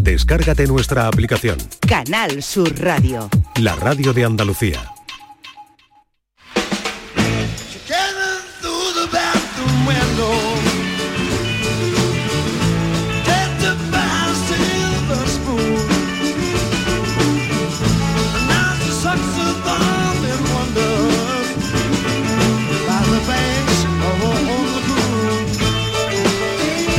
Descárgate nuestra aplicación. Canal Sur Radio. La radio de Andalucía.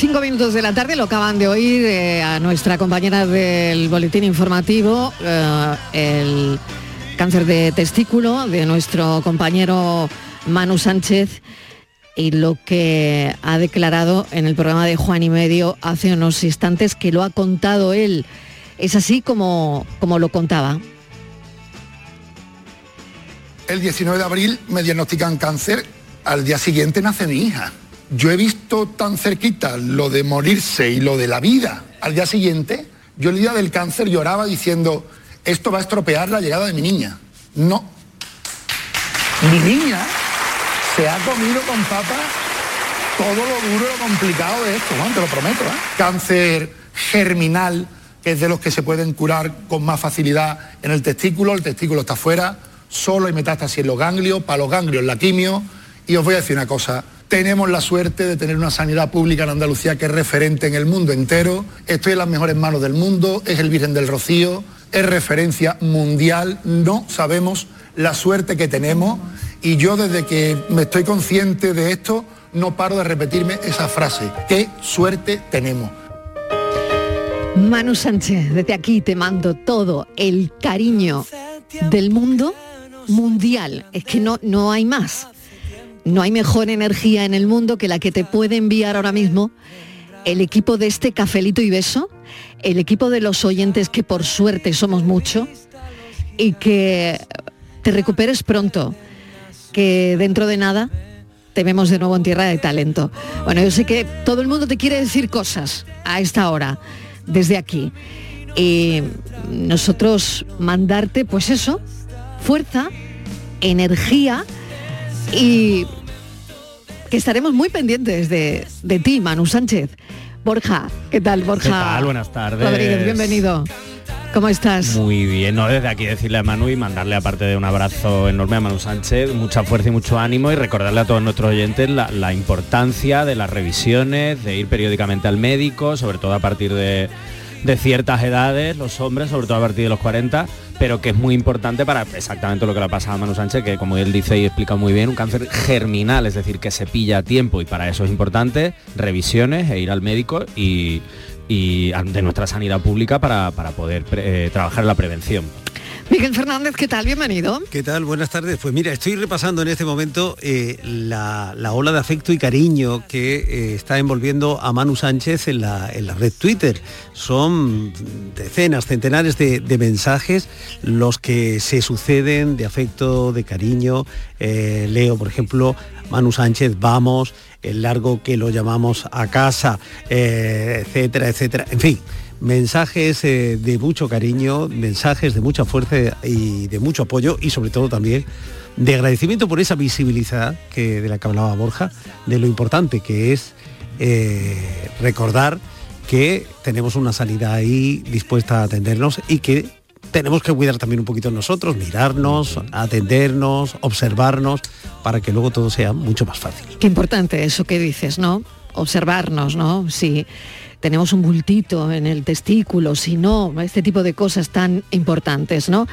Cinco minutos de la tarde lo acaban de oír eh, a nuestra compañera del boletín informativo, eh, el cáncer de testículo de nuestro compañero Manu Sánchez y lo que ha declarado en el programa de Juan y Medio hace unos instantes que lo ha contado él. Es así como, como lo contaba. El 19 de abril me diagnostican cáncer, al día siguiente nace mi hija. Yo he visto tan cerquita lo de morirse y lo de la vida. Al día siguiente, yo el día del cáncer lloraba diciendo, esto va a estropear la llegada de mi niña. No. Mi niña se ha comido con papa todo lo duro y lo complicado de esto, te lo prometo. ¿eh? Cáncer germinal, que es de los que se pueden curar con más facilidad en el testículo, el testículo está fuera, solo hay metástasis en los ganglios, para los ganglios la quimio, y os voy a decir una cosa, tenemos la suerte de tener una sanidad pública en Andalucía que es referente en el mundo entero, estoy en las mejores manos del mundo, es el Virgen del Rocío, es referencia mundial, no sabemos la suerte que tenemos y yo desde que me estoy consciente de esto no paro de repetirme esa frase, qué suerte tenemos. Manu Sánchez, desde aquí te mando todo el cariño del mundo mundial. Es que no, no hay más. No hay mejor energía en el mundo que la que te puede enviar ahora mismo el equipo de este cafelito y beso, el equipo de los oyentes que por suerte somos mucho y que te recuperes pronto, que dentro de nada te vemos de nuevo en tierra de talento. Bueno, yo sé que todo el mundo te quiere decir cosas a esta hora, desde aquí. Y nosotros mandarte, pues eso, fuerza, energía y que estaremos muy pendientes de, de ti, Manu Sánchez. Borja, ¿qué tal, Borja? ¿Qué tal? Buenas tardes. Rodríguez, bienvenido. ¿Cómo estás? Muy bien, no desde aquí decirle a Manu y mandarle aparte de un abrazo enorme a Manu Sánchez, mucha fuerza y mucho ánimo y recordarle a todos nuestros oyentes la, la importancia de las revisiones, de ir periódicamente al médico, sobre todo a partir de, de ciertas edades, los hombres, sobre todo a partir de los 40, pero que es muy importante para exactamente lo que le ha pasado a Manu Sánchez, que como él dice y explica muy bien, un cáncer germinal, es decir, que se pilla a tiempo y para eso es importante revisiones e ir al médico y, y de nuestra sanidad pública para, para poder eh, trabajar la prevención. Miguel Fernández, ¿qué tal? Bienvenido. ¿Qué tal? Buenas tardes. Pues mira, estoy repasando en este momento eh, la, la ola de afecto y cariño que eh, está envolviendo a Manu Sánchez en la, en la red Twitter. Son decenas, centenares de, mensajes los que se suceden de afecto, de cariño. Eh, leo, por ejemplo, Manu Sánchez, vamos, el largo que lo llamamos a casa, etcétera, etcétera. En fin, mensajes eh, de mucho cariño, mensajes de mucha fuerza y de mucho apoyo y sobre todo también de agradecimiento por esa visibilidad que, de la que hablaba Borja, de lo importante que es eh, recordar que tenemos una salida ahí dispuesta a atendernos y que tenemos que cuidar también un poquito nosotros, mirarnos, atendernos, observarnos, para que luego todo sea mucho más fácil. Qué importante eso que dices, ¿no? Observarnos, ¿no? Si tenemos un bultito en el testículo, si no, este tipo de cosas tan importantes, ¿no?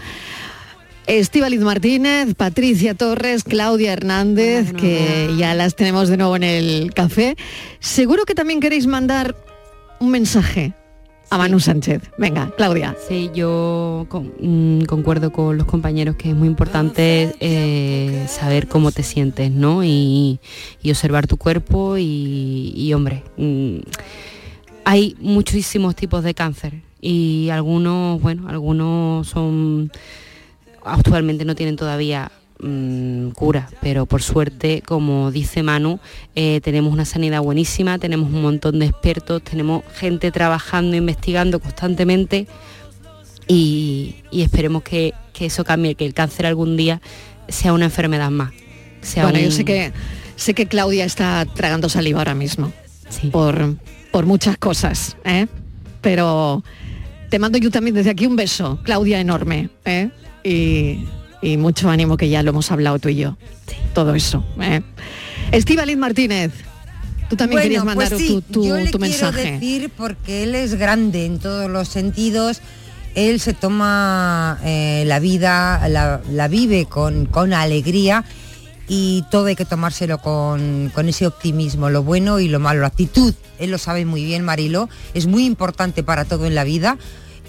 Estíbaliz Martínez, Patricia Torres, Claudia Hernández, que ya las tenemos de nuevo en el café. Seguro que también queréis mandar un mensaje a Manu Sánchez. Venga, Claudia. Sí, yo con- mm, concuerdo con los compañeros que es muy importante eh, saber cómo te sientes, ¿no? Y, y observar tu cuerpo y, y, hombre, mm, hay muchísimos tipos de cáncer y algunos, bueno, algunos son actualmente no tienen todavía mm, cura, pero por suerte, como dice Manu, eh, tenemos una sanidad buenísima, tenemos un montón de expertos, tenemos gente trabajando, investigando constantemente y, esperemos que, eso cambie, que el cáncer algún día sea una enfermedad más. bueno, yo sé que sé que Claudia está tragando saliva ahora mismo por, por muchas cosas, ¿eh? pero te mando yo también desde aquí un beso, Claudia enorme, ¿eh? y, mucho ánimo que ya lo hemos hablado tú y yo. Todo eso. ¿eh? Martínez. Tú también querías mandar pues tu, tu, yo le tu mensaje. Quiero decir porque él es grande en todos los sentidos. Él se toma eh, la vida, la, vive con, con, alegría y todo hay que tomárselo con, con, ese optimismo, lo bueno y lo malo, la actitud. Él lo sabe muy bien, Marilo. Es muy importante para todo en la vida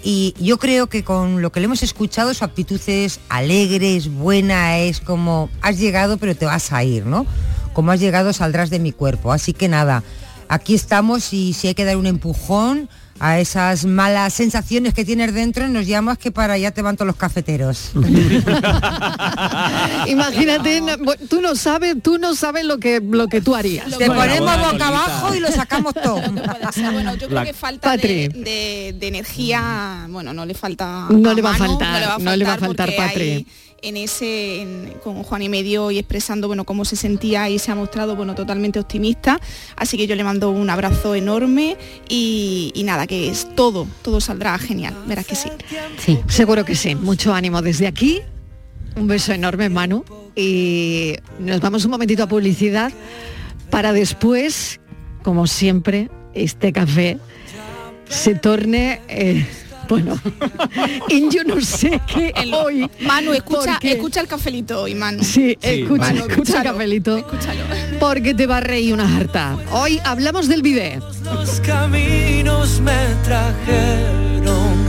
y yo creo que con lo que le hemos escuchado su actitud es alegre, es buena, es como has llegado pero te vas a ir, ¿no? Como has llegado saldrás de mi cuerpo. Así que nada, aquí estamos y si hay que dar un empujón, a esas malas sensaciones que tienes dentro, nos llamas que para allá te van todos los cafeteros. Imagínate, tú no sabes, tú no sabes lo que lo que tú harías. Te ponemos boca abajo y lo sacamos todo. bueno, yo creo que falta de, energía, bueno, no le falta. No, le, va a faltar, no le va a faltar, Patri en ese con Juan y medio y expresando bueno cómo se sentía y se ha mostrado bueno totalmente optimista. Así que yo le mando un abrazo enorme y, nada que es todo todo saldrá genial. Verás que sí. Sí seguro que sí. Mucho ánimo desde aquí. Un beso enorme Manu. Y nos vamos un momentito a publicidad para después como siempre este café se torne eh, bueno, y yo no sé qué hoy. Manu, escucha, escucha el cafelito hoy, Manu. Sí, escucha, escucha el cafelito. Escúchalo. Porque te va a reír una harta. Hoy hablamos del bidet. Los caminos me trajeron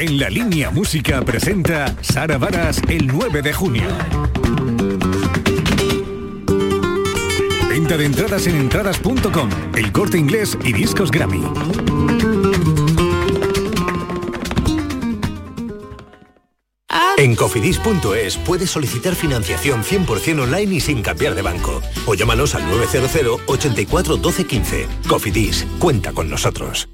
En la línea música presenta Sara Varas el 9 de junio. Venta de entradas en entradas.com, el corte inglés y discos Grammy. En cofidis.es puedes solicitar financiación 100% online y sin cambiar de banco. O llámanos al 900 84 12 15. Cofidis, cuenta con nosotros.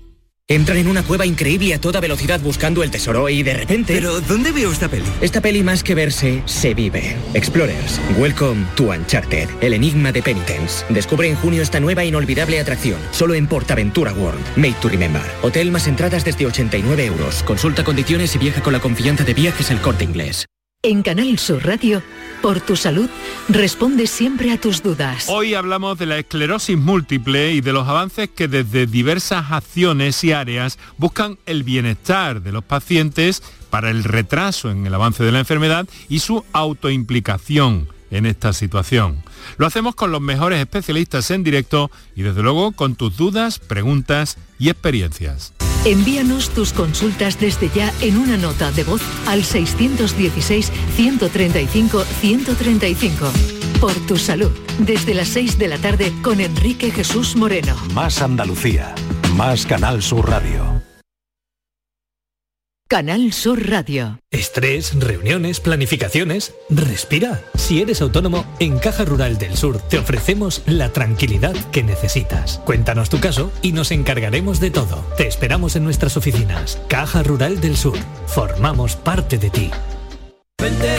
Entran en una cueva increíble a toda velocidad buscando el tesoro y de repente... ¿Pero dónde veo esta peli? Esta peli más que verse, se vive. Explorers, welcome to Uncharted, el enigma de Penitence. Descubre en junio esta nueva inolvidable atracción, solo en Portaventura World. Made to remember. Hotel más entradas desde 89 euros. Consulta condiciones y viaja con la confianza de viajes el corte inglés. En Canal Sur Radio por tu salud, responde siempre a tus dudas. Hoy hablamos de la esclerosis múltiple y de los avances que desde diversas acciones y áreas buscan el bienestar de los pacientes para el retraso en el avance de la enfermedad y su autoimplicación en esta situación. Lo hacemos con los mejores especialistas en directo y desde luego con tus dudas, preguntas y experiencias. Envíanos tus consultas desde ya en una nota de voz al 616-135-135. Por tu salud, desde las 6 de la tarde con Enrique Jesús Moreno. Más Andalucía, más Canal Sur Radio. Canal Sur Radio. Estrés, reuniones, planificaciones. Respira. Si eres autónomo, en Caja Rural del Sur te ofrecemos la tranquilidad que necesitas. Cuéntanos tu caso y nos encargaremos de todo. Te esperamos en nuestras oficinas. Caja Rural del Sur. Formamos parte de ti. Vente,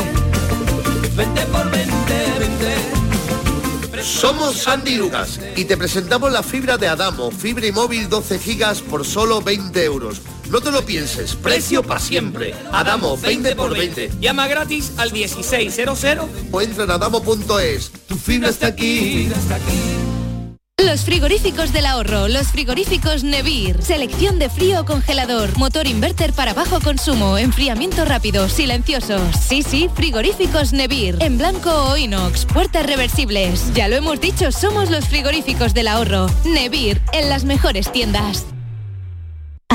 vente por vente, vente. Somos Sandy Lucas y te presentamos la fibra de Adamo, fibra y móvil 12 gigas por solo 20 euros. No te lo pienses, precio para siempre. Adamo, 20 por 20. Llama gratis al 1600 O entra en adamo.es. Tu fibra está aquí. Los frigoríficos del ahorro, los frigoríficos Nevir. Selección de frío o congelador, motor inverter para bajo consumo, enfriamiento rápido, silenciosos. Sí, sí, frigoríficos Nevir. En blanco o inox, puertas reversibles. Ya lo hemos dicho, somos los frigoríficos del ahorro. Nevir, en las mejores tiendas.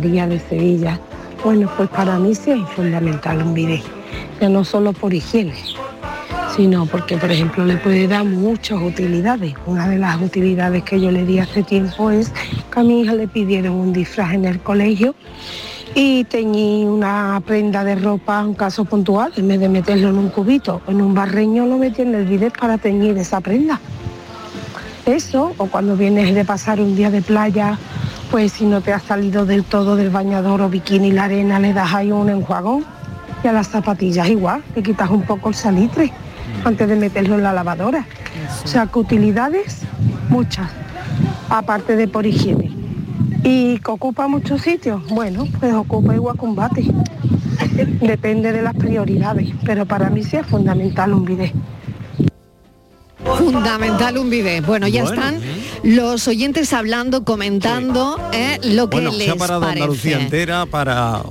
De Sevilla. Bueno, pues para mí sí es fundamental un bidet, ya no solo por higiene, sino porque, por ejemplo, le puede dar muchas utilidades. Una de las utilidades que yo le di hace tiempo es que a mi hija le pidieron un disfraz en el colegio y teñí una prenda de ropa, un caso puntual, en vez de meterlo en un cubito en un barreño, lo metí en el bidet para teñir esa prenda. Eso, o cuando vienes de pasar un día de playa, pues si no te has salido del todo del bañador o bikini la arena, le das ahí un enjuagón. Y a las zapatillas igual, le quitas un poco el salitre antes de meterlo en la lavadora. O sea que utilidades, muchas, aparte de por higiene. ¿Y que ocupa muchos sitios? Bueno, pues ocupa igual combate. Depende de las prioridades, pero para mí sí es fundamental un bidet. Fundamental un bidet. Bueno, ya Bueno, están los oyentes hablando, comentando eh, lo que Bueno, les se ha parado Andalucía entera para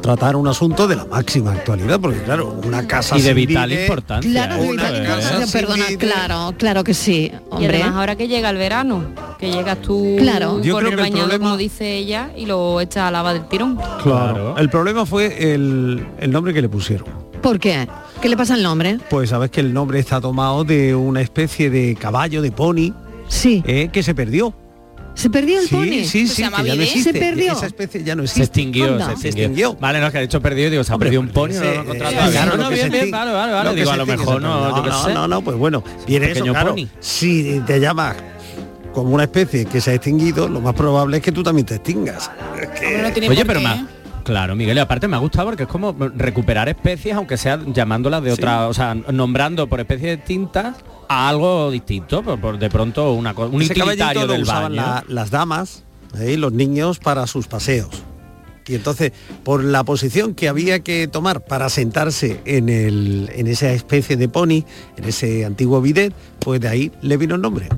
tratar un asunto de la máxima actualidad, porque claro, una casa Y de vital importancia, Claro, de vital importancia, perdona, claro, claro que sí, Y hombre. además ahora que llega el verano, que llegas tú Claro. Yo con creo el que el bañador, problema- como dice ella, y lo echa a lava del tirón. Claro. El problema fue el, el nombre que le pusieron. ¿Por qué? ¿Qué le pasa al nombre? Pues sabes que el nombre está tomado de una especie de caballo, de pony, sí. que se perdió. ¿Se perdió el Sí, pony? sí, sí, que ya no existe. ¿Se perdió? Esa especie ya no Se existe. extinguió, Anda. se extinguió. Vale, no, es que ha dicho perdido, digo, se ha perdido un pony, no lo he encontrado eh, todavía. claro, No, no, que bien, se bien, vale, vale, vale. que Digo, se a lo mejor se no, yo qué no, sé. no, no, pues bueno, viene eso, pequeño claro. pony. Si te llamas como una especie que se ha extinguido, lo más probable es que tú también te extingas. Oye, pero más. Claro, Miguel, y aparte me ha gustado porque es como recuperar especies, aunque sea llamándolas de otra, o sea, nombrando por especies distintas a algo distinto, por, por de pronto una un Ese utilitario del usaban baño. la- las damas ¿eh? y los niños para sus paseos. Y entonces, por la posición que había que tomar para sentarse en, el, en esa especie de pony, en ese antiguo bidet, pues de ahí le vino el nombre.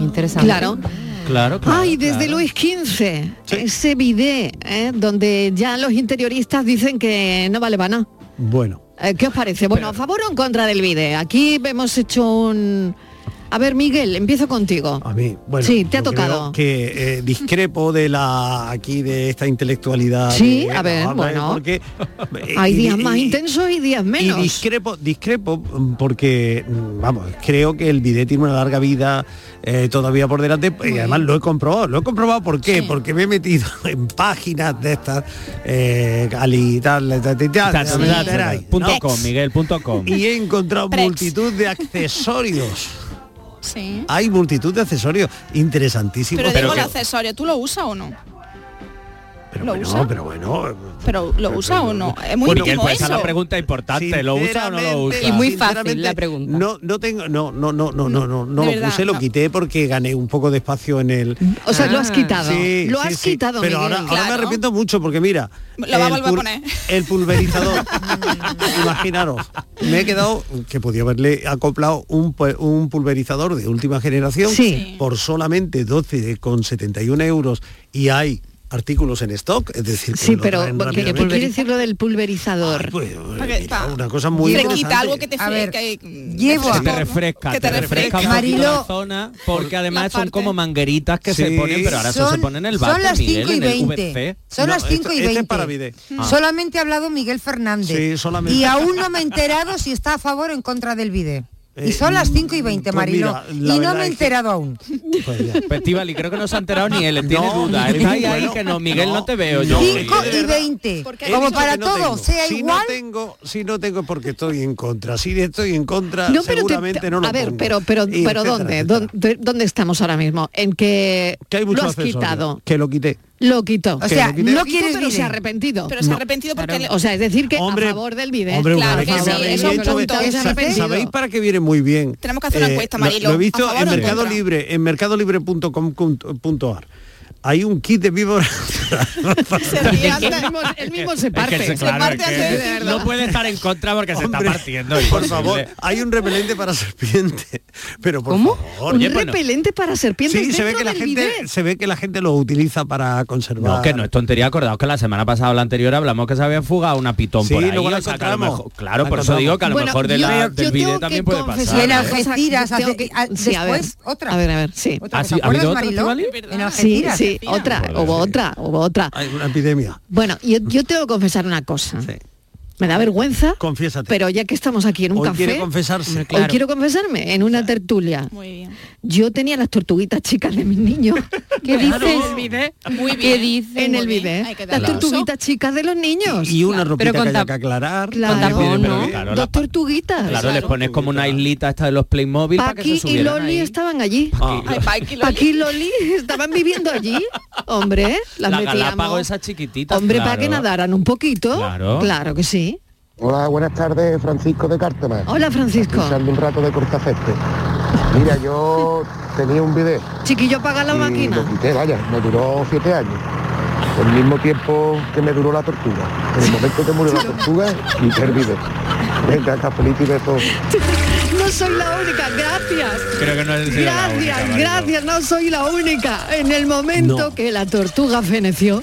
Interesante. Claro. Claro, Ay, desde Luis XV, ese bidet, ¿eh? donde ya los interioristas dicen que no vale para nada. Bueno, Eh, ¿Qué os parece? Bueno, ¿a favor o en contra del bidet? Aquí hemos hecho un... A ver, Miguel, empiezo contigo. a mí, bueno, sí, te ha tocado. que eh, discrepo de la aquí de esta intelectualidad. Sí, de- a ver, no, bueno. porque Hay y- días y- más y- intensos y días menos. Y discrepo, discrepo mm, porque, mm, vamos, creo que el bidet tiene una larga vida eh, todavía por delante y además lo he comprobado. Lo he comprobado ¿por qué? Porque me he metido en páginas de estas, eh, ali, tal, tal, tal, Miguel, punto com. Y he encontrado Prex. multitud de accesorios. Hay multitud de accesorios interesantísimos. Pero digo accesorio, ¿tú lo usas o no? pero ¿Lo bueno, usa? pero bueno. Pero lo usa o no. Es muy bueno, pues esa es la pregunta importante, ¿lo usa o no lo usa? Y muy fácil la pregunta. No, no tengo, no, no, no, no, no, no, no lo puse, lo quité porque gané un poco de espacio en el. O sea, lo has quitado. Lo has quitado. Sí. Pero ahora, ahora, me arrepiento mucho porque mira. El pulverizador. Imaginaros. Me he quedado que podía haberle acoplado un, un pulverizador de última generación por solamente 12,71 euros y hay artículos en stock, es decir, que sí, pero ¿qué quiere decir lo del pulverizador? Ay, pues, mira, una cosa muy quita algo que te fresca, ver, que, llevo que te refresca, que te, te refresca, refresca Marilo, la zona, porque además son como mangueritas que sí, se ponen, pero ahora son, se ponen el bate, Son las 5 y 20. Son no, las 5 y 20. Este es ah. Solamente ha hablado Miguel Fernández. Sí, solamente. Y aún no me he enterado si está a favor o en contra del bidet. Y son las 5 y 20, pues Marino. Mira, y no me he enterado que... aún. Pues ya. Pues, Festival, y creo que no se ha enterado ni él, tiene no, duda. Está ahí, bueno, que no, Miguel, no, no te veo. 5 y 20. Como para no todo, tengo. sea si igual. No tengo, si no tengo porque estoy en contra. Si estoy en contra, no, pero seguramente te, no lo A ver, pongo. pero, pero, pero etcétera, ¿dónde? Etcétera. ¿dónde? Estamos ahora mismo? En que, que hay mucho lo has quitado. Que lo quité lo quitó. O sea, no quitó, quieres pero se ha arrepentido. Pero se ha arrepentido porque... O sea, es decir que hombre, a favor del bidet. Hombre, claro que sí, eso es un punto. ¿Sabéis para qué viene muy bien? Tenemos que hacer una eh, encuesta, Marilo. Lo, he visto en Mercado Libre, en mercadolibre.com.ar hay un kit de víbora. él, mismo, se parte. Se parte es que antes no puede estar en contra porque se está partiendo. Por favor, hay un repelente para serpiente. Pero por ¿Cómo? Un repelente para serpiente. Sí, se ve que la gente se ve que la gente lo utiliza para conservar. No, que no es tontería. Acordaos que la semana pasada o la anterior hablamos que se había fugado una pitón sí, por ahí. Luego la o sea, encontramos. Mejor, claro, por eso digo que a lo mejor de yo, del vídeo también puede pasar. En Algeciras, ah, después otra. A ver, a ver, sí. Ah, ¿Ha habido otra? Sí, sí otra, hubo otra, hubo otra. Hay una epidemia. Bueno, yo, yo tengo que confesar una cosa. Sí. Me da vergüenza. Confiésate. Pero ya que estamos aquí en un café. Quiere confesarse. Claro. Quiero confesarme en una tertulia. Muy bien. Yo tenía las tortuguitas chicas de mis niños. ¿Qué claro. dices? ¿Qué dices? En el vive. Las tortuguitas chicas de los niños. Y, una claro. ropita que hay que aclarar. Claro, Dos tortuguitas. Claro, les pones como una islita esta de los Playmobil Paqui para y Loli ahí. estaban allí. Oh. Ay, Paqui, estaban viviendo allí. Hombre, las la metíamos. Esas chiquititas. Hombre, para que nadaran un poquito. claro Claro que sí. Hola, buenas tardes, Francisco de Cártama. Hola, Francisco. Usando un rato de cortaceste. Mira, yo tenía un video. Chiquillo, paga la y máquina. Lo quité, vaya, me duró siete años. El mismo tiempo que me duró la tortuga. En el momento que murió la tortuga, y el video. Venga, cafelito y besos. No soy la única, gracias. Creo que no es Gracias, única, gracias, no soy la única. En el momento que la tortuga feneció,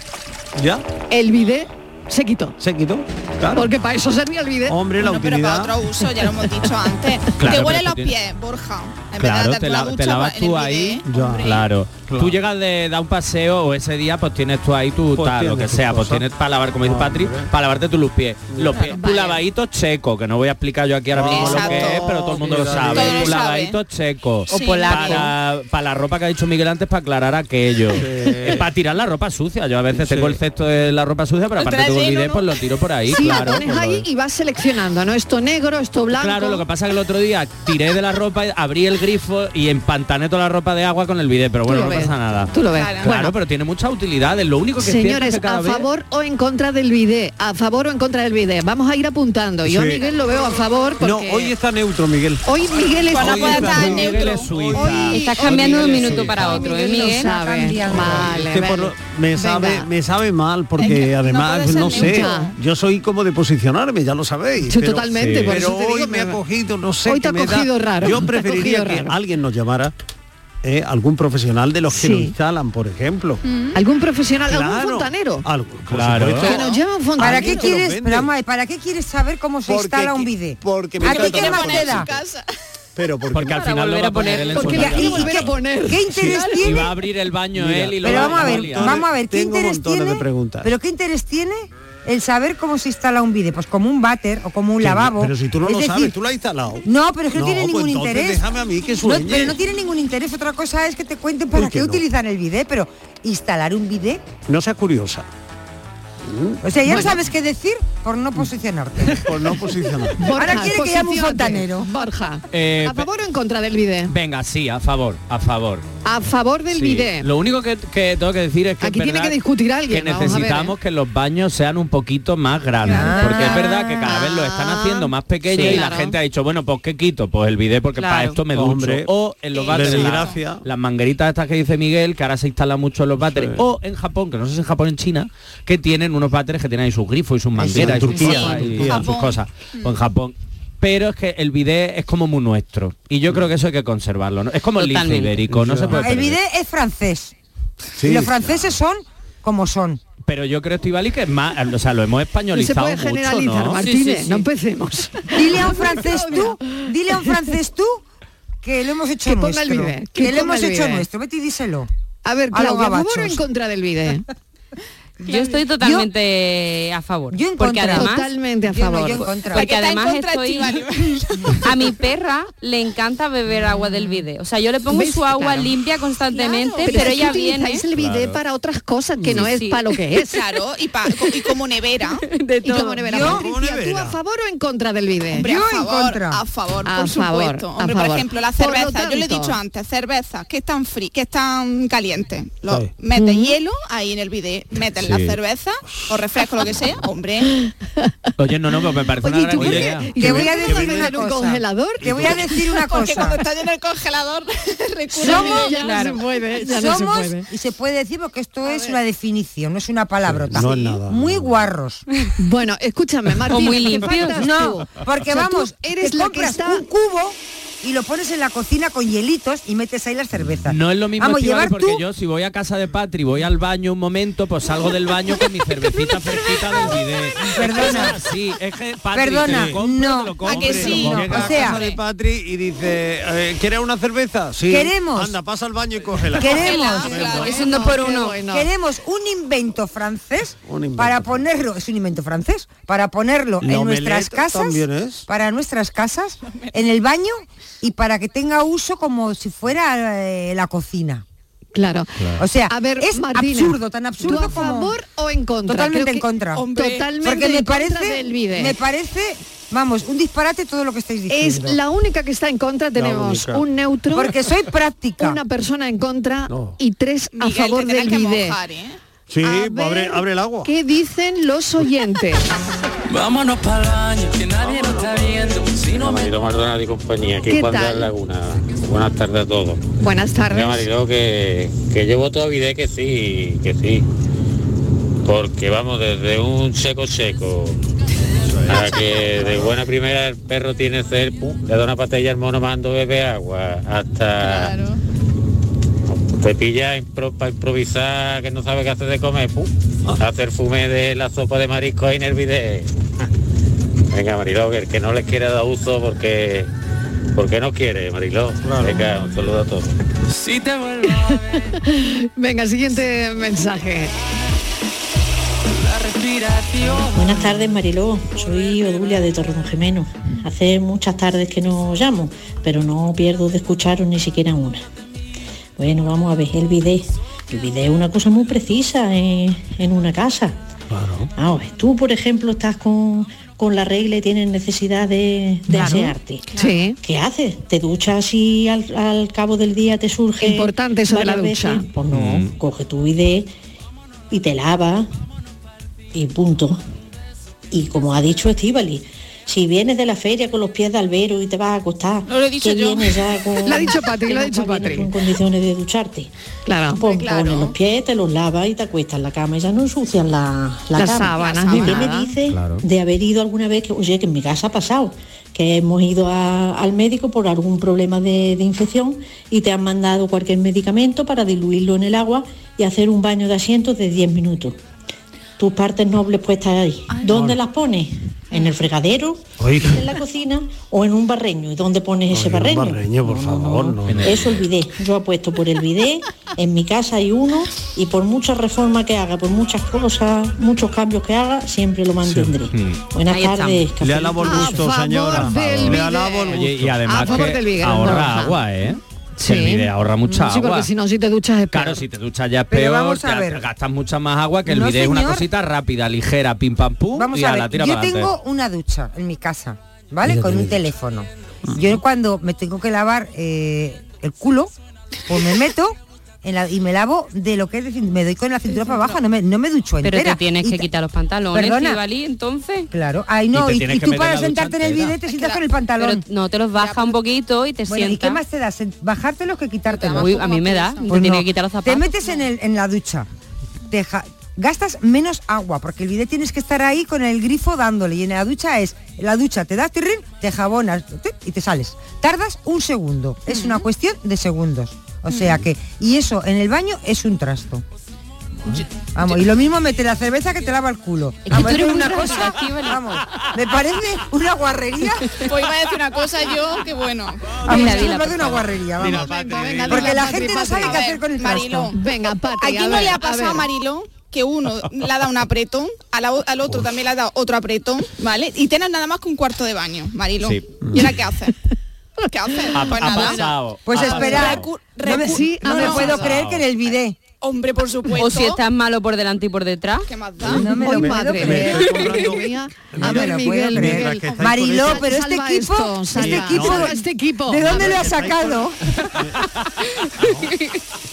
¿ya? El bidet se quitó. Se quitó, claro. Porque para eso servía el vídeo. Hombre, la bueno, utilidad. Pero para otro uso, ya lo hemos dicho antes. claro, Te huelen los pies, Borja. Claro, te, lavas tú ahí. Yo, claro. Tú llegas de dar un paseo o ese día pues tienes tú ahí tu pues tal, lo que sea, pues tienes para lavar, como dice Patri, para lavarte tú los pies. Los pies, tu lavadito checo, que no voy a explicar yo aquí ahora mismo lo que es, pero todo el mundo lo sabe. Tu lavadito checo. O. Para la ropa que ha dicho Miguel antes para aclarar aquello. Para tirar la ropa sucia. Yo a veces tengo el cesto de la ropa sucia, pero aparte tengo el video, pues lo tiro por ahí. Y vas seleccionando, ¿no? Esto negro, esto blanco. Claro, lo que pasa es que el otro día tiré de la ropa, y abrí el grifo y empantané toda la ropa de agua con el bidet, pero bueno, no pasa nada. Tú lo ves. Claro, pero tiene muchas utilidades. Lo único que Señores, a favor o en contra del bidet, a favor o en contra del bidet. Vamos a ir apuntando. Yo sí. Miguel lo veo a favor porque... No, hoy está neutro, Miguel. Hoy Miguel es, hoy está neutro. Hoy, Estás cambiando de un minuto para otro, Miguel. Me sabe, me sabe mal porque además no, no sé, yo soy como de posicionarme, ya lo sabéis. Totalmente, pero hoy me ha cogido, no sé, hoy te ha cogido raro. Yo preferiría alguien, nos llamara eh, algún profesional de los que sí. nos instalan, por ejemplo. Mm. ¿Algún profesional, claro. algún fontanero? ¿Para qué, quieres, saber cómo se instala un bidet? Porque me ¿A qué más te da? Pero porque, al final lo va a poner, él en a ¿Qué interés tiene? Abrir el baño él y lo Pero vamos a ver, vamos a ver, ¿qué interés tiene? Pero ¿qué interés tiene el saber cómo se instala un bide? Pues como un váter o como un lavabo. Pero si tú no Es lo decir, sabes, tú lo has instalado. No, pero es que no, No, tiene pues ningún interés. déjame a mí que No, sueñe. pero no tiene ningún interés. Otra cosa es que te cuenten para ¿Por qué utilizan el bidé, pero instalar un bidé, No seas curiosa. o sea, ya no sabes qué decir. Por no posicionarte. Por no posicionar. Ahora quiere que llame un fontanero. Borja, Eh, ¿a favor o en contra del bidet? Venga, sí, a favor, a favor. A favor del Sí. bidet. Lo único que, que tengo que decir es que Aquí es tiene que discutir alguien, que ver, ¿eh? necesitamos que los baños sean un poquito más grandes, Ah. porque es verdad que cada vez lo están haciendo más pequeños Sí. y la gente ha dicho, bueno, pues qué quito, pues el bidet porque para esto me ducho. Hombre, o en los de váteres las- mangueritas estas que dice Miguel, que ahora se instalan mucho en los váteres, o en Japón, que no sé si en Japón o en China, que tienen unos váteres que tienen ahí sus grifos y sus mangueras y sus Turquía, y Turquía. sus cosas. O en Japón. Pero es que el bidet es como muy nuestro. Y yo creo que eso hay que conservarlo. ¿no? Es como el lince ibérico, no se puede El bidet es francés. Sí. Y los franceses son como son. Pero yo creo, Estivali, que es más, o sea, lo hemos No se españolizado puede mucho, ¿no? Martínez, no empecemos. Dile a un francés tú, dile a un francés tú que lo hemos hecho Que ponga el nuestro. bidet, que, que lo hemos el hecho bidet. nuestro. Vete y díselo. A ver, Claudia, ¿a favor o gabachos. en contra del bidet? Yo estoy totalmente a favor. Yo en porque contra. además, Totalmente a Yo no, favor. yo en contra. Porque La que está en además contra, estoy... a mi perra le encanta beber agua del bidet. O sea, yo le pongo su agua Claro. limpia constantemente, Pero, pero, es que ella viene... el bidet para otras cosas que no es sí. para lo que es. Claro, y, pa- y como nevera. De Y como todo. nevera. Yo- Patricia, ¿tú a favor o en contra del bidet? Hombre, Yo a en favor, contra. a favor, A por favor, supuesto. a Hombre, por favor. ejemplo, la cerveza, yo le he dicho antes, cerveza, que están frías, que están calientes. Metes hielo ahí en el bidet, metes la cerveza o refresco, lo que sea, hombre. Oye, no, no, pues me parece Oye, una ¿y tú gran idea. ¿Y Te tú voy a decir una en un cosa. congelador? Te voy a decir una Porque cosa. cuando está en el congelador, Somos-. Ya no se puede, ya no se Somos, puede. y se puede decir porque esto es una definición, no es una palabrota. No nada. Muy guarros. Bueno, escúchame, Martín. muy limpios. No, porque vamos, eres la que está un cubo y lo pones en la cocina con hielitos y metes ahí las cervezas. No es lo mismo, Vamos, llevar porque tú- yo si voy a casa de Patri, voy al baño un momento, pues salgo del baño con mi cervecita fresquita del bidet. Perdona. Sí, es que Patri, Perdona, te lo compre, no. te lo ¿A que lo sí? Llega O sea- a casa de Patri y dice, eh, ¿quieres una cerveza? Sí. Queremos. Anda, pasa al baño y cógela. Queremos, Claro, Es un dos por uno. queremos un invento francés Un invento para ponerlo, es un invento francés, para ponerlo La en nuestras casas, también es. para nuestras casas, en el baño y para que tenga uso como si fuera eh, la cocina. Claro. O sea, A ver, es Martina, absurdo, tan absurdo ¿tú a como favor o en contra? totalmente en contra. Hombre, Totalmente porque en me contra parece, del bidet. me parece, vamos, un disparate todo lo que estáis diciendo. Es la única que está en contra. Tenemos un neutro, porque soy práctica. una persona en contra No. y tres a Miguel, favor del mojar, ¿eh? Sí, abre, abre el agua. ¿Qué dicen los oyentes? Vámonos para el que nadie está viendo. Si no me Mariló Maldonado y compañía, aquí la Laguna. Buenas tardes a todos. Buenas tardes. Mariló, que, que yo voto a Vide que sí, que sí. Porque vamos, desde un seco seco a que de buena primera el perro tiene pum, le da una patella al mono mando bebe agua, hasta Claro. te pilla impro- para improvisar que no sabe qué hacer de comer, pum, hacer fume de la sopa de marisco ahí en el bidet. Venga, Mariló, que el que no les quiere dar uso porque porque no quiere, Mariló. Venga, un saludo a todos. Si te vuelvo a ver, Venga, siguiente mensaje. la respiración. Buenas tardes Mariló, soy Odulia de Torredonjimeno. Hace muchas tardes que no llamo, pero no pierdo de escucharos ni siquiera una. Bueno, vamos a ver, el bidet. El bidet es una cosa muy precisa en, en una casa. Vamos a ver, tú por ejemplo estás con, con la regla y tienes necesidad de, de Claro. asearte. Sí. ¿Qué haces? ¿Te duchas y al, al cabo del día te surge... Importante eso de la ducha. veces? Pues no, Mm. coge tu bidet y te lavas y punto. Y como ha dicho Estivali, si vienes de la feria con los pies de albero y te vas a acostar, No lo he dicho que yo. vienes ya con, Lo ha dicho Patri, lo ha dicho Patri. con condiciones de ducharte. Claro. Pon- claro. Pones los pies, te los lavas y te acuestas en la cama y ya no ensucian la, la Las cama. sábanas ¿Y qué me dices Claro. de haber ido alguna vez que, oye, que en mi casa ha pasado? que hemos ido a- al médico por algún problema de, de infección y te han mandado cualquier medicamento para diluirlo en el agua y hacer un baño de asientos de 10 minutos. Tus partes nobles puestas ahí. ¿Dónde las pones? ¿En el fregadero? Oiga. ¿En la cocina? ¿O en un barreño? ¿Y dónde pones ese Oye, un barreño? barreño, por favor, no. Eso el bidet. Yo apuesto por el bidet, en mi casa hay uno y por muchas reformas que haga, por muchas cosas, muchos cambios que haga, siempre lo mantendré. Buenas Ahí estamos. tardes. Le café. alabo el A gusto, señora. Le alabo el gusto. Oye, y además que ahorra agua, ¿eh? El bidet ahorra mucha Sí, agua. porque si no, si te duchas es peor. Claro, si te duchas ya es Pero peor, vamos a ya ver. te gastas mucha más agua que el No, bidet es una señor. cosita rápida, ligera, pim pam pum Vamos y a a la ver, tira yo para adelante. tengo una ducha en mi casa, ¿vale? Con un teléfono. Yo cuando me tengo que lavar eh, el culo, pues me meto en la- y me lavo de lo que es decir, me doy con la cintura para abajo, no me, no me ducho Pero entera. te tienes Y que te- quitar los pantalones, Perdona. Estivali, entonces. Claro, ay no, Y te y, y tú para sentarte en el bidet te sientas con el pantalón. Pero no te los baja un poquito y te Bueno, ¿y sientas. qué más te da? ¿Bajártelos que quitártelos? Uy, a mí me da, te Pues tiene no. que quitar los zapatos. Te metes en, el, en la ducha, deja, gastas menos agua, porque el bidet tienes que estar ahí con el grifo dándole, y en la ducha es, en la ducha te das tirrín, te jabonas y te sales. Tardas un segundo, es una cuestión de segundos. O sea que, y eso en el baño es un trasto. Vamos, y lo mismo mete la cerveza que te lava el culo. que Vamos, tú eres es una cosa, vamos, me parece una guarrería. Pues iba a decir una cosa yo, que bueno. A mí me parece una guarrería, vamos. Dila, Patri, dila. Porque la Patri, gente no sabe A qué hacer con el Mariló. trasto. Venga, Patri, ¿A quién a no ver, le a ha pasado a ver. Mariló que uno le ha dado un apretón, a la o- al otro también le ha dado otro apretón, ¿vale? Y tienes nada más que un cuarto de baño, Mariló. Sí. ¿Y ahora qué haces? ¿Qué haces? Ha- pues ha nada. pasado, Pues ha esperar. No me, sí, no me no, puedo creer que en el. Hombre, por supuesto. O si estás malo por delante y por detrás. ¿Qué más da? No me lo puedo creer. A ver, Miguel. Miguel. Mariló, pero este equipo, esto, este equipo, este equipo. ¿de dónde lo ha que estáis con- sacado?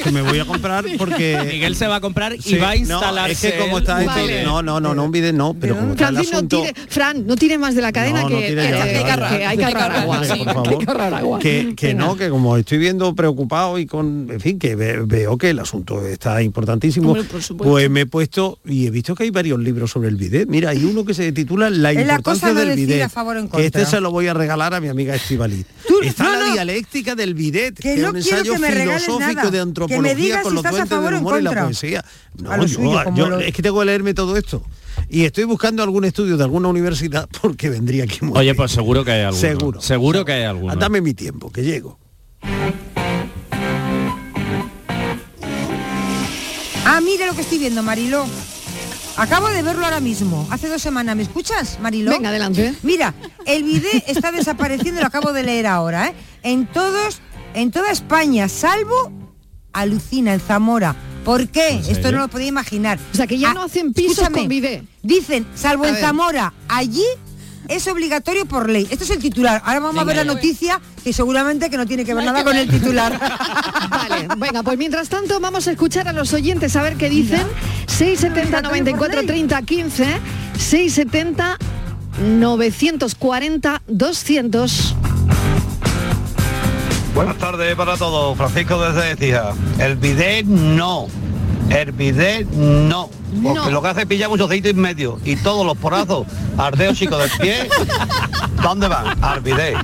que me voy a comprar porque Miguel se va a comprar y Sí, va a no, instalarse. es que como está Vale. no, no, no, no un bidet no, pero como está el Francis, no asunto tire, Fran, no tire más de la cadena No, no que, tire que- ya, que- que que vaya. hay que ahorrar agua. Vale, sí, por que agua. no, que como estoy viendo preocupado y con, en fin, que ve- veo que el asunto está importantísimo, Hombre, pues me he puesto y he visto que hay varios libros sobre el bidet. Mira, hay uno que se titula La importancia cosa no del bidet. a favor o en que este se lo voy a regalar a mi amiga Estivaliz. Está no, la no. dialéctica del bidet, Que es no un quiero ensayo que me regales filosófico nada. de Que me antropología digas con si los duendes favor del humor y la contra. poesía. No, yo- suyo, yo- lo- es que tengo que leerme todo esto. Y estoy buscando algún estudio de alguna universidad porque vendría aquí muy Oye, bien. pues seguro que hay alguno. Seguro. Seguro que hay alguno. Dame mi tiempo, que llego. Ah, mira lo que estoy viendo, Mariló. Acabo de verlo ahora mismo, hace dos semanas. ¿Me escuchas, Mariló? Venga, adelante. Mira, el bidet está desapareciendo, lo acabo de leer ahora, ¿eh? En todos, en toda España, salvo Alucina, en Zamora. ¿Por qué? ¿En Esto no lo podía imaginar. O sea, que ya Ah, no hacen pisos escúchame, con bidet. Dicen, salvo A en ver. Zamora, allí es obligatorio por ley. Esto es el titular. Ahora vamos a ver la noticia que seguramente que no tiene que ver nada con el titular. Vale, venga, pues mientras tanto vamos a escuchar a los oyentes a ver qué dicen. 670 94 30 15, 670 940 200. Buenas tardes para todos. Francisco desde Ecija. El bidet no. El bidet no. Porque No. lo que hace es pillar mucho aceite en medio. Y todos los porazos, ardeos chicos del pie, ¿dónde van? Al bidet.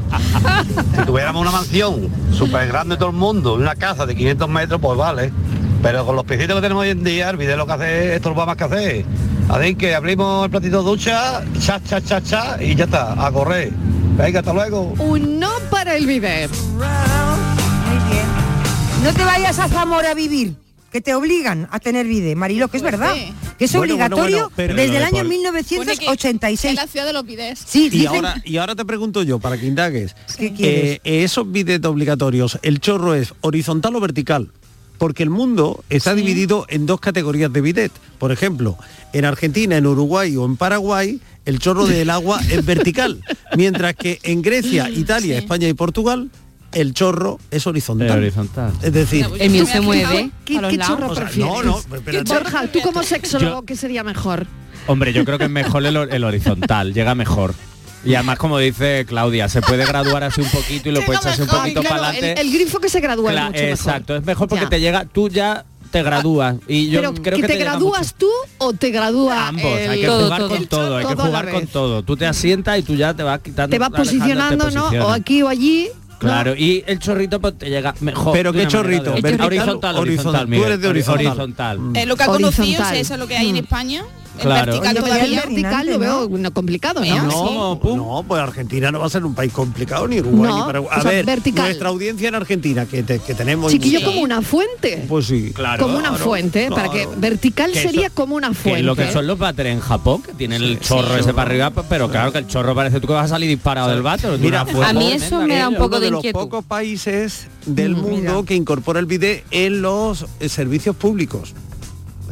Si tuviéramos una mansión súper grande todo el mundo, una casa de 500 metros, pues vale. Pero con los piecitos que tenemos hoy en día, el bidet lo que hace es estorbar más que hacer. Así que abrimos el platito de ducha, cha, cha, cha, cha, y ya está, a correr. Venga, hasta luego. Un no para el bien. No te vayas a Zamora a vivir, que te obligan a tener bidet, Marilo, que es verdad. Que es Bueno, obligatorio bueno, pero- desde el año por- Pone que 1986. Es la ciudad de los bidés. Sí, Y dicen- ahora, y ahora te pregunto yo, para que indagues, ¿Qué quieres? eh, esos bidets obligatorios, ¿el chorro es horizontal o vertical? Porque el mundo está dividido en dos categorías de bidet. Por ejemplo, en Argentina, en Uruguay o en Paraguay, el chorro del agua es vertical. Mientras que en Grecia, Italia, España y Portugal, el chorro es horizontal. Es horizontal. Es decir, El mío se mueve ¿Qué, a los qué chorro O sea, prefieres? no, no. Borja, tú como sexólogo, ¿qué sería mejor? Hombre, yo creo que es mejor el, el horizontal, llega mejor. Y además, como dice Claudia, se puede graduar así un poquito y lo puedes echarse un poquito claro, para el, adelante. el grifo que se gradúa mejor. exacto, es mejor porque Ya. te llega, tú ya te gradúas. Y yo Pero creo que que, te, gradúas tú o te gradúa Ambos, el- hay que jugar con todo, hay que jugar con todo. Tú te asientas y tú ya te vas quitando. Te vas posicionando, te ¿no? O aquí o allí. Claro, y el chorrito pues te llega mejor. Pero qué chorrito, horizontal, horizontal. horizontal, Tú eres de horizontal. horizontal. Eh, lo que ha conocido es eso lo que hay en España. Claro. vertical Oye, el todavía. vertical lo veo no, complicado, ¿no? No, no, pues Argentina no va a ser un país complicado, ni Uruguay, No, ni Paraguay. A o sea, ver, vertical. nuestra audiencia en Argentina, que, te- que tenemos... Chiquillo mucha- como una fuente. Pues sí. como una fuente, para que vertical Que sería eso- como una Que fuente. es lo que son los váteres en Japón, que tienen el chorro ese para arriba, pero claro que el chorro parece tú que vas a salir disparado del váter. Mira, Mira, A mí eso me da un poco uno de de los inquietud. pocos países del Mm, mundo que incorpora el bidet en los eh, servicios públicos.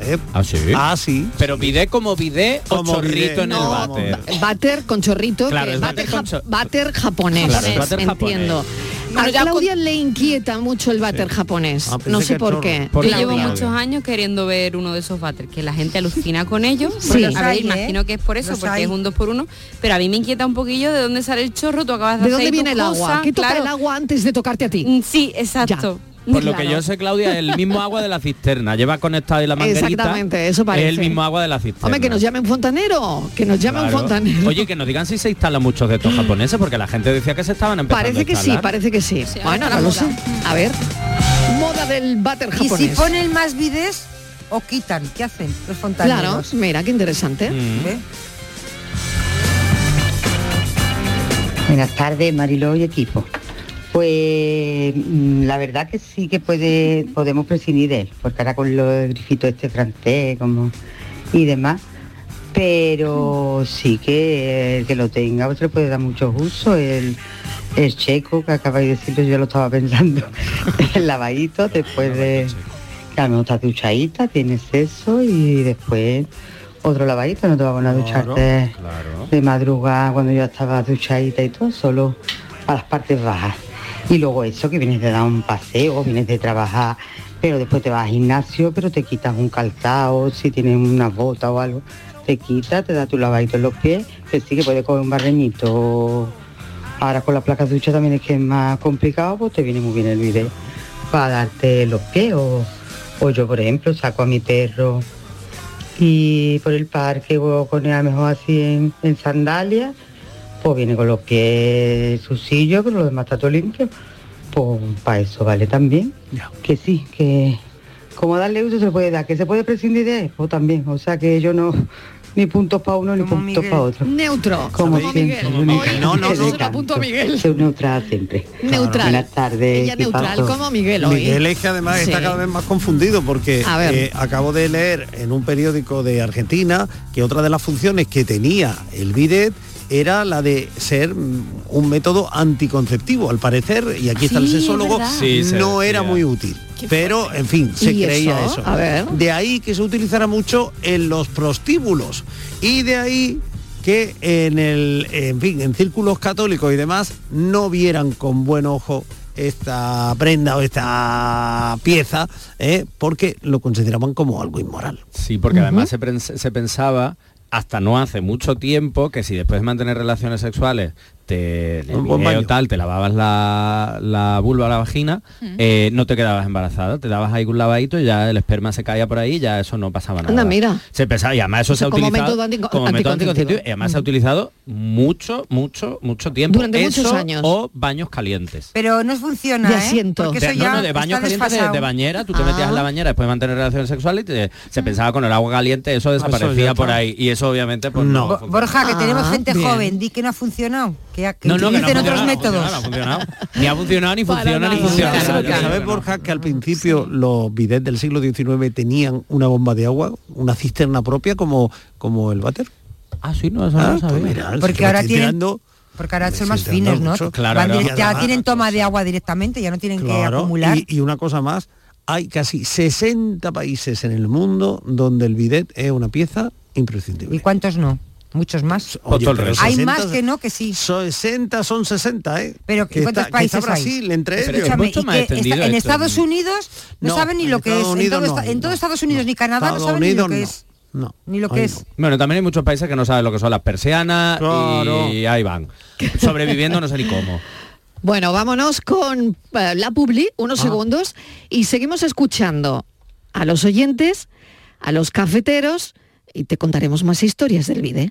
¿Eh? ¿Ah, sí? Ah, sí. Pero bidet como bidet o Como chorrito en el váter. váter con chorrito, Claro, váter, váter con ja- váter japonés, Claro, es váter entiendo. japonés. A Claudia le inquieta mucho el váter japonés. Ah, no sé por qué. Yo Claudia. llevo muchos años queriendo ver uno de esos váteres, que la gente alucina con ellos. Sí. a ver, ¿eh? imagino que es por eso, Los porque hay. es un dos por uno. Pero a mí me inquieta un poquillo de dónde sale el chorro, tú acabas de, ¿De dónde hacer viene el agua? ¿Qué toca claro. el agua antes de tocarte a ti? Mm, Sí, exacto. Por lo que yo sé, Claudia, el mismo agua de la cisterna. Lleva conectado ahí la manguerita. Exactamente, eso parece. Es el mismo agua de la cisterna. Hombre, que nos llamen fontanero, que nos llamen Claro. fontanero. Oye, que nos digan si se instalan muchos de estos japoneses, porque la gente decía que se estaban empezando Parece a que sí, parece que sí. bueno, no ahora lo sé. A ver. Moda del váter Y si japonés. ponen más bidés o quitan, ¿qué hacen los fontaneros? Claro, mira, qué interesante. Mm. ¿Ve? Buenas tardes, Mariló y equipo. Pues mm, la verdad que sí que puede, podemos prescindir de él, porque ahora con los grifitos este francés como y demás, pero sí que el que lo tenga pues, le puede dar muchos usos. El, el checo que acabáis de decirlo, yo lo estaba pensando, el lavadito después de que a lo mejor estás duchadita, tienes eso y después otro lavadito, no te vas a poner a ducharte de madrugada cuando yo estaba duchadita y todo, solo a las partes bajas. Y luego eso, que vienes de dar un paseo, vienes de trabajar, pero después te vas al gimnasio, pero te quitas un calzado, si tienes una bota o algo, te quitas, te da tu lavadito en los pies, que sí que puedes coger un barreñito. Ahora con las placas de ducha también es que es más complicado, pues te viene muy bien el video para darte los pies. O, o yo, por ejemplo, saco a mi perro y por el parque o con él a lo mejor así en, en sandalias, pues viene con los pies sucillos, pero lo demás está todo limpio. Pues para eso vale también. Que sí, que como darle uso se puede dar, que se puede prescindir de él, pues también. O sea que yo no, ni puntos para uno ni puntos para otro. Neutro. Como Como siempre. Miguel. no, eso se lo apunto a Miguel. Soy neutral siempre. Neutral. Buenas tardes. Ella neutral, equipazo. como Miguel hoy. Miguel es que además está Sí. cada vez más confundido porque eh, acabo de leer en un periódico de Argentina que otra de las funciones que tenía el bidet era la de ser un método anticonceptivo, al parecer, y aquí está el Sí, sexólogo, no era muy útil. Pero, en fin, se ¿Y creía eso? eso. A ver. De ahí que se utilizara mucho en los prostíbulos. Y de ahí que en el, en fin, en círculos católicos y demás no vieran con buen ojo esta prenda o esta pieza, ¿eh? porque lo consideraban como algo inmoral. Sí, porque además se pensaba hasta no hace mucho tiempo que si después de mantener relaciones sexuales te en el video tal te lavabas la, la vulva o la vagina eh, no te quedabas embarazada te dabas ahí un lavadito y ya el esperma se caía por ahí y ya eso no pasaba nada Anda, mira. se pensaba y además eso O sea, se ha como utilizado método antico- como método anticonceptivo. anticonceptivo y además se ha utilizado mucho mucho mucho tiempo Durante muchos Eso años. o baños calientes Pero no funciona, De ¿eh? Porque eso no, ya no, de baños calientes de, bañera, tú te metías en la Ah. bañera después de mantener relaciones sexuales y te- se pensaba con el agua caliente, eso desaparecía ya por ahí. Y eso obviamente pues no. No. Bo- Borja, que tenemos Ah, gente bien. joven, di que no ha funcionado, que, que No, no, que no ha utilicen otros no ha métodos. funcionado, no ha funcionado. Ni ha funcionado, ni funciona, ni funciona. ¿Sabes, no. Borja, que al principio los bidets del siglo XIX tenían una bomba de agua, una cisterna propia como, como el váter? Ah, sí, no, eso Ah, no lo pues sabía. mira, Porque ahora tienen- tirando- Porque ahora son más finos, ¿no? Claro, Van ya Además- tienen toma de agua directamente, ya no tienen que Claro, acumular. y, y una cosa más, hay casi 60 países en el mundo donde el bidet es una pieza imprescindible. ¿Y cuántos no? Muchos más. Oye. Hay 60 más que no, que sí. 60 son 60, ¿eh? Pero que ¿cuántos está, que está países hay? Brasil entre Pero ellos. Escúchame, mucho y más que extendido está- en esto. Estados Unidos no, No, saben ni lo que es. En todo, no esta- hay, en todo no. Estados Unidos ni Canadá no saben ni lo que no. es. No. Ni lo Ay, que no. es. Bueno, también hay muchos países que no saben lo que son las persianas Claro. y ahí van. Sobreviviendo no sé ni cómo. Bueno, vámonos con eh, la publi, unos Ah. segundos, y seguimos escuchando a los oyentes, a los cafeteros, y te contaremos más historias del vídeo.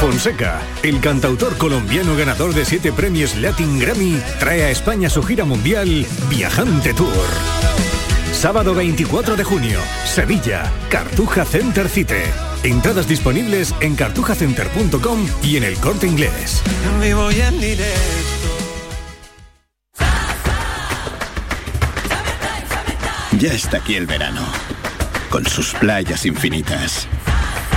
Fonseca, el cantautor colombiano ganador de siete premios Latin Grammy, trae a España su gira mundial Viajante Tour. Sábado 24 de junio, Sevilla, Cartuja Center Cite. Entradas disponibles en cartujacenter.com y en el corte inglés. Ya está aquí el verano, con sus playas infinitas,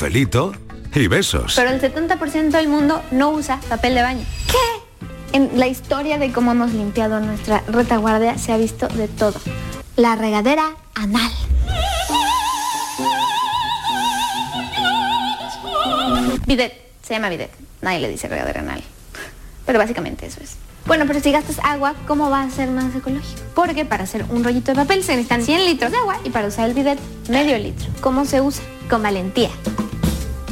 Cafelito y besos. Pero el 70% del mundo no usa papel de baño. ¿Qué? En la historia de cómo hemos limpiado nuestra retaguardia se ha visto de todo. La regadera anal. Bidet, se llama bidet. Nadie le dice regadera anal. Pero básicamente eso es. Bueno, pero si gastas agua, ¿cómo va a ser más ecológico? Porque para hacer un rollito de papel se necesitan 100 litros de agua y para usar el bidet, medio litro. ¿Cómo se usa? Con valentía.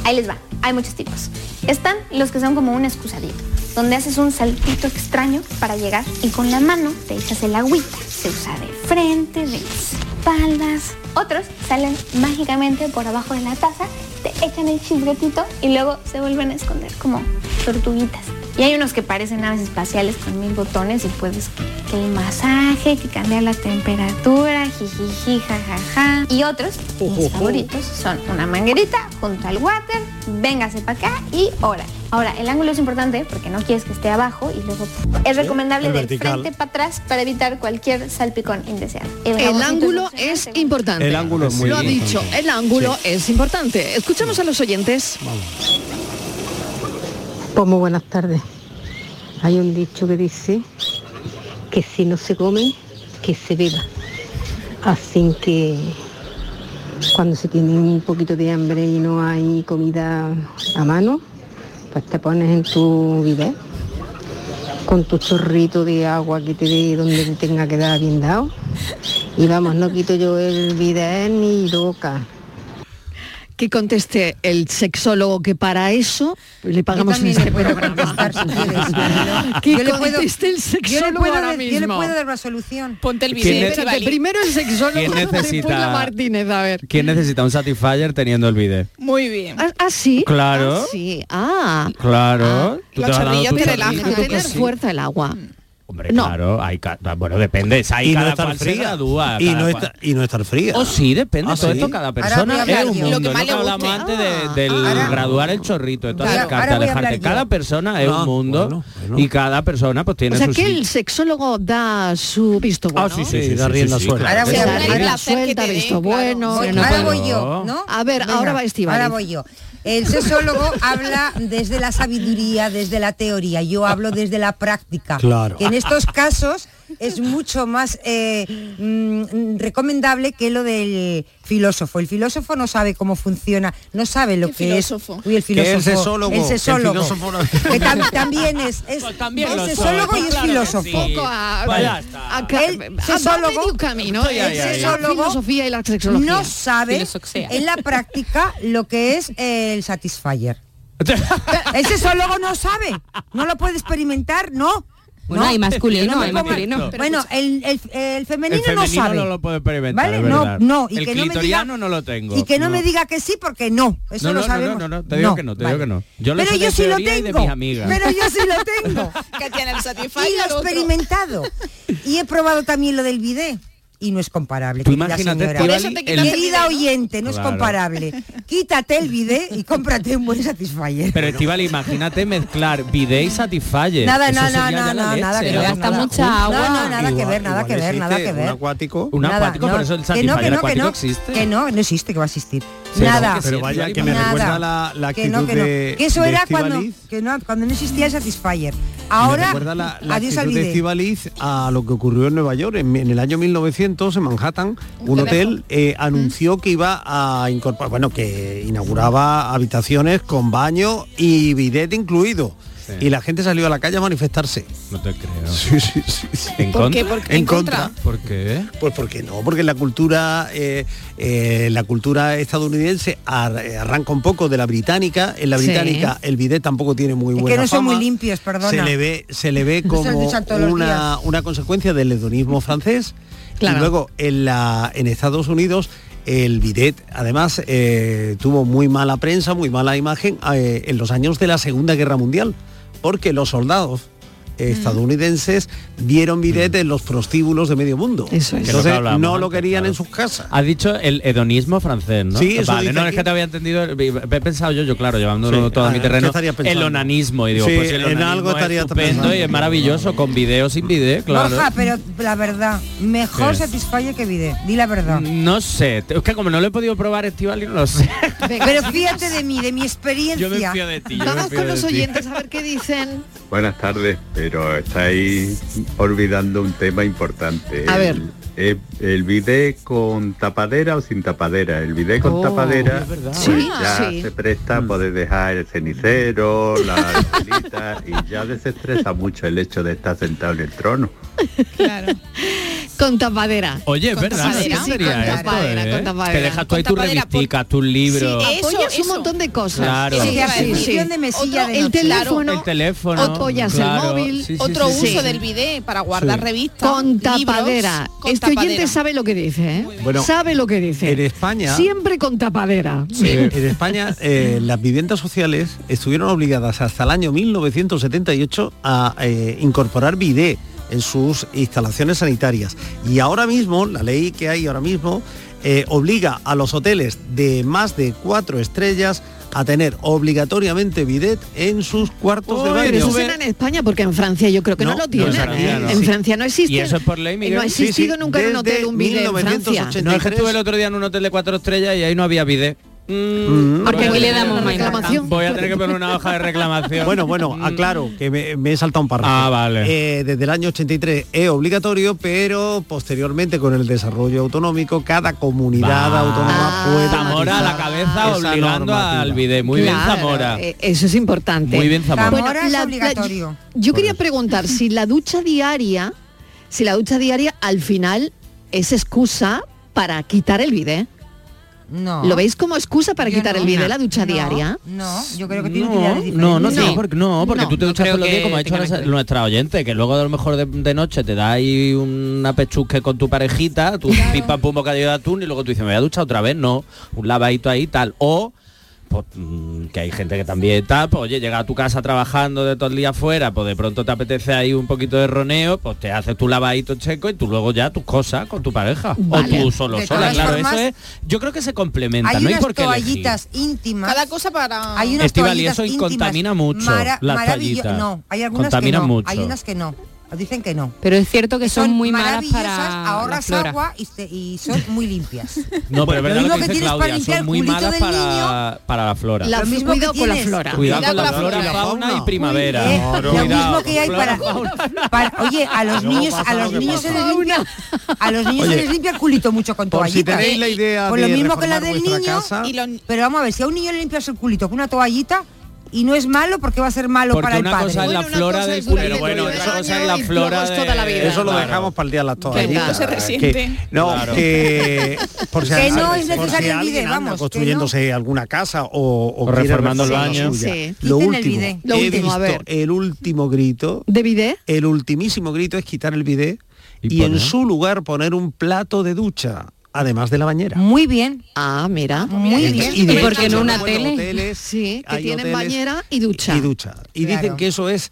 Ahí les va, hay muchos tipos. Están los que son como un excusadito, donde haces un saltito extraño para llegar y con la mano te echas el agüita. Se usa de frente, de espaldas. Otros salen mágicamente por abajo de la taza, te echan el chisguetito y luego se vuelven a esconder como tortuguitas. Y hay unos que parecen naves espaciales con mil botones y puedes que el masaje, que cambiar la temperatura, jijiji, jajaja. Y otros, mis favoritos, son una manguerita junto al water, véngase para acá y órale. Ahora, el ángulo es importante porque no quieres que esté abajo y luego es recomendable el de vertical. frente para atrás para evitar cualquier salpicón indeseado. El ángulo es importante. El ángulo es muy Lo ha dicho, el ángulo es importante. Escuchamos a los oyentes. Pues muy buenas tardes. Hay un dicho que dice que si no se come, que se beba. Así que cuando se tiene un poquito de hambre y no hay comida a mano, pues te pones en tu bidet con tu chorrito de agua que te dé donde te tenga que dar bien dado. Y vamos, no quito yo el bidet ni loca que conteste el sexólogo que para eso le pagamos en este programa. que conteste el sexólogo yo ahora mismo. Yo le puedo dar una solución. Ponte el bidet. Sí, primero el sexólogo, necesita, la Martínez, a ver. ¿Quién necesita un Satisfyer teniendo el bidet? Muy bien. ¿Ah, ah sí? Claro. Ah, sí. Ah. Claro. Ah, los te, te relajan. Tener fuerza el agua. Mm. Hombre, no. claro, hay ah, bueno, depende, hay y no estar fría. Y, no está, estar fría. Sí, depende, ah, todo esto cada persona es un mundo, de, graduar el chorrito, cada persona es un mundo y cada persona pues tiene O que el sexólogo da su visto ah, bueno. Ah, sí, sí, da rienda. Ahora voy a visto bueno. Ahora voy yo, ¿no? A ver, ahora va Estiva. Ahora voy yo. El sexólogo habla desde la sabiduría, desde la teoría. Yo hablo desde la práctica. Claro. Que en estos casos es mucho más eh, mm, recomendable que lo del filósofo. El filósofo no sabe cómo funciona, no sabe lo que es. El filósofo. El sesólogo. El sesólogo. El filósofo. Que también es, es también es sesólogo y es filósofo. El no sabe en la práctica lo que es el satisfier. el sesólogo no sabe, no lo puede experimentar, no. Bueno, no, hay masculino, no hay masculino. Bueno, el, el, el, femenino el, femenino, no sabe. no lo puede experimentar, ¿vale? No, no. Y el que no me diga, no lo tengo. Y que no, no, me diga que sí porque no. Eso no, lo sabemos. No, no, no, no. te digo que no, te vale. digo que no. Yo Pero yo sí lo tengo. Pero yo sí lo tengo. que tiene el Satisfyer. Y lo he experimentado. y he probado también lo del bidet y no es comparable. Tú imagínate, el... querida oyente, no claro. es comparable. Quítate el bidet y cómprate un buen Satisfyer. Pero Estival, imagínate mezclar bidet y Satisfyer. Nada, Eso no, no, no, no, nada que ver. Mucha agua. No, no, nada igual, que ver, nada que ver, nada que ver. Un acuático. Un acuático, no, eso el Satisfyer que no, no, acuático que no, existe. Que no, no existe, que va a existir nada. Pero, vaya, que me recuerda la, que no, que no. que eso era cuando, no, cuando no existía Satisfyer. Ahora, me recuerda la, la adiós de Estivaliz a lo que ocurrió en Nueva York. En, el año 1900, en Manhattan, un hotel eh, mm. anunció que iba a incorporar, bueno, que inauguraba habitaciones con baño y bidet incluido. Y la gente salió a la calle a manifestarse. No te creo. Sí, sí, sí. ¿En, contra? Qué? ¿Por qué? ¿En, Pues porque no, porque la cultura, eh, eh, la cultura estadounidense eh, arranca un poco de la británica. En la británica el bidet tampoco tiene muy buena es que no son muy limpios, perdona. Se le ve, se le ve como una, una consecuencia del hedonismo francés. Claro. Y luego en, la, en Estados Unidos el bidet además tuvo muy mala prensa, muy mala imagen en los años de la Segunda Guerra Mundial porque los soldados estadounidenses vieron bidet en los prostíbulos de medio mundo. Eso es. Entonces que no lo querían en sus casas. Has dicho el hedonismo francés, ¿no? Sí, eso Vale, no, es que te había entendido, he pensado yo, yo claro, llevándolo todo a, mi ah, terreno, el onanismo. Y digo, pues en algo estaría es estupendo y es maravilloso, con video, sin video, claro. Pero la verdad, mejor ¿Qué? satisfalle que video, di la verdad. No sé, es que como no lo he podido probar, Estival, no lo sé. Pero fíjate de mí, de mi experiencia. Yo me fío de ti. Vamos con los oyentes a ver qué dicen. Buenas tardes, pero estáis olvidando un tema importante. A ver. Eh, el bidé con tapadera o sin tapadera. El bidé con oh, tapadera pues sí, ya sí. se presta, mm. puedes dejar el cenicero, las velitas y ya desestresa mucho el hecho de estar sentado en el trono. Claro. Con tapadera. Oye, es verdad, tapadera? ¿Qué sí, sería con esto, tapadera, eh? con tapadera. Te dejas tú ahí tus pues, revisticas, por... tus libros. Sí, eso, Apoyas eso. un montón de cosas. Claro. Sí, sí, de mesilla otro, de el, teléfono, el teléfono. Apoyas claro. el móvil. otro uso del bidé para guardar revistas. Con tapadera. Libros, con este este oyente sabe lo que dice, ¿eh? sabe lo que dice. En España... Siempre con tapadera. En España eh, las viviendas sociales estuvieron obligadas hasta el año 1978 a eh, incorporar bidé en sus instalaciones sanitarias. Y ahora mismo, la ley que hay ahora mismo, eh, obliga a los hoteles de más de cuatro estrellas a tener obligatoriamente bidet en sus cuartos de baño. Pero eso será en España, porque en Francia yo creo que no, lo tienen. ¿eh? En, Francia, no. existe. Y eso es por ley, Miguel? No ha existido nunca en un hotel un bidet en No, es que estuve el otro día en un hotel de cuatro estrellas y ahí no había bidet. Mm. Porque aquí le damos más reclamación. Voy a tener que poner una hoja de reclamación. bueno, bueno, mm. aclaro que me, he saltado un párrafo. Ah, vale. Eh, desde el año 83 es obligatorio, pero posteriormente con el desarrollo autonómico, cada comunidad ah. autónoma puede. Zamora a la cabeza obligando al bide. Muy bien, Zamora. Eh, eso es importante. Muy bien, Zamora. Bueno, yo quería preguntar si la ducha diaria, si la ducha diaria al final es excusa para quitar el bidé. No. ¿Lo veis como excusa para Yo quitar no. el bidet de la ducha No, diaria? No, yo creo que tiene No, utilidades diferentes. no, no, No. tiene por qué- no, porque No, tú te no duchas todos los días como ha hecho nuestra- oyente, que luego a lo mejor de, de noche te da ahí una pechusque con tu parejita, tu pipa pum bocadillo de atún y luego tú dices, me voy a duchar otra vez, no, un lavadito ahí tal, o pues, mm, que hay gente que también está, pues oye, llega a tu casa trabajando de todo el día afuera, pues de pronto te apetece ahí un poquito de roneo, pues te haces tu lavadito checo y tú luego ya tus cosas con tu pareja. Vale. O tú solo De sola, claro, formas, eso es, yo creo que se complementa, Hay no hay unas por qué elegir. toallitas íntimas. Cada cosa para... Hay unas Estivali, toallitas eso íntimas contamina mucho, las toallitas. No, hay algunas Contaminan que no. mucho. Hay unas que no. Dicen que no. Pero es cierto que son, muy malas maravillosas, para la ahorras flora. agua y, y son muy limpias. No, pero es verdad lo mismo que que dice tienes para Claudia, limpiar son muy malas para, para la flora. La, Lo mismo cuidado que con la tienes. flora. Cuidado con la Cuidado con la flora, flora. fauna y primavera. Eh, Claro. lo Cuidado, mismo que hay flora, para, para- oye a los niños a lo los niños se les limpia a los niños se les limpia el culito mucho con Por si toallitas tenéis la idea Pues lo mismo que la del niño Y pero vamos a ver si a un niño le limpias el culito con una toallita y no es malo porque va a ser malo Porque para el una padre cosa es la Bueno, flora del es Pero bueno, otra cosa la flora es toda la de- vida. Eso lo Claro. dejamos para el día de las toallitas. se que- resiente. no, Claro. que por si, Que no es necesario el bidet, vamos, que construyéndose alguna casa o, o O quiere reformando el baño. Sí. Lo Quiten último, bidet. Lo he último, a visto ver. el último grito, ¿De bidet? el ultimísimo grito es quitar el bidet Y y, en su lugar poner un plato de ducha, además de la bañera. muy bien Ah, mira. muy bien Y de ¿Y por qué hecho, no una tele? hoteles, Sí, que tienen hoteles bañera y ducha. Y ducha. Y Claro. dicen que eso es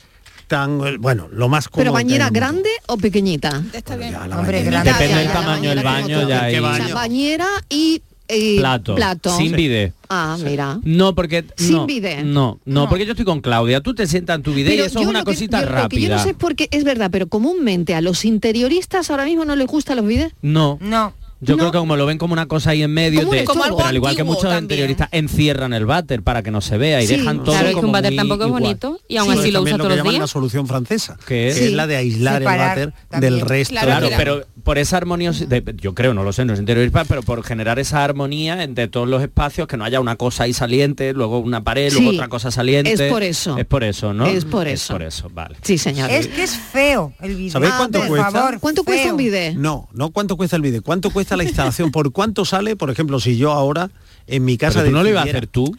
tan bueno, lo más cómodo. Pero bañera grande o pequeñita? Está bien. Ya, la Hombre, grande. Depende Ya, del tamaño del baño, ya hay ¿Qué O sea, baño? bañera y eh, plato, plato. sin bidet. Ah, mira. No, porque Sin no, bidet. No, no, porque yo estoy con Claudia. Tú te sientas en tu bidet y eso es una lo que- cosita yo- Lo que yo rápida. no sé por qué, es verdad, pero comúnmente a los interioristas ahora mismo no les gustan los bidets. No. no Yo No. creo que como lo ven como una cosa ahí en medio, Como te- estorbo. pero al igual que muchos también. interioristas encierran el váter para que no se vea y Sí. dejan todo Claro, es que como un váter tampoco es bonito y aún Eso así es lo también usa lo todos que los llaman la días. solución francesa, Que que es- es la de aislar Separar el váter también. del resto. Claro, pero por esa armonía, yo creo, no lo sé, no es interiorista, pero por generar esa armonía entre todos los espacios, que no haya una cosa ahí saliente, luego una pared, luego Sí, otra cosa saliente. es por eso. Es por eso, ¿no? Es por Es eso. por eso, vale. Sí, señor. es que es feo el bidet ¿Sabéis cuánto por cuesta? favor ¿Cuánto cuesta un bidet? No, no cuánto cuesta el vídeo, cuánto cuesta la instalación, por cuánto sale, por ejemplo, si yo ahora en mi casa Pero tú no lo ibas a hacer tú.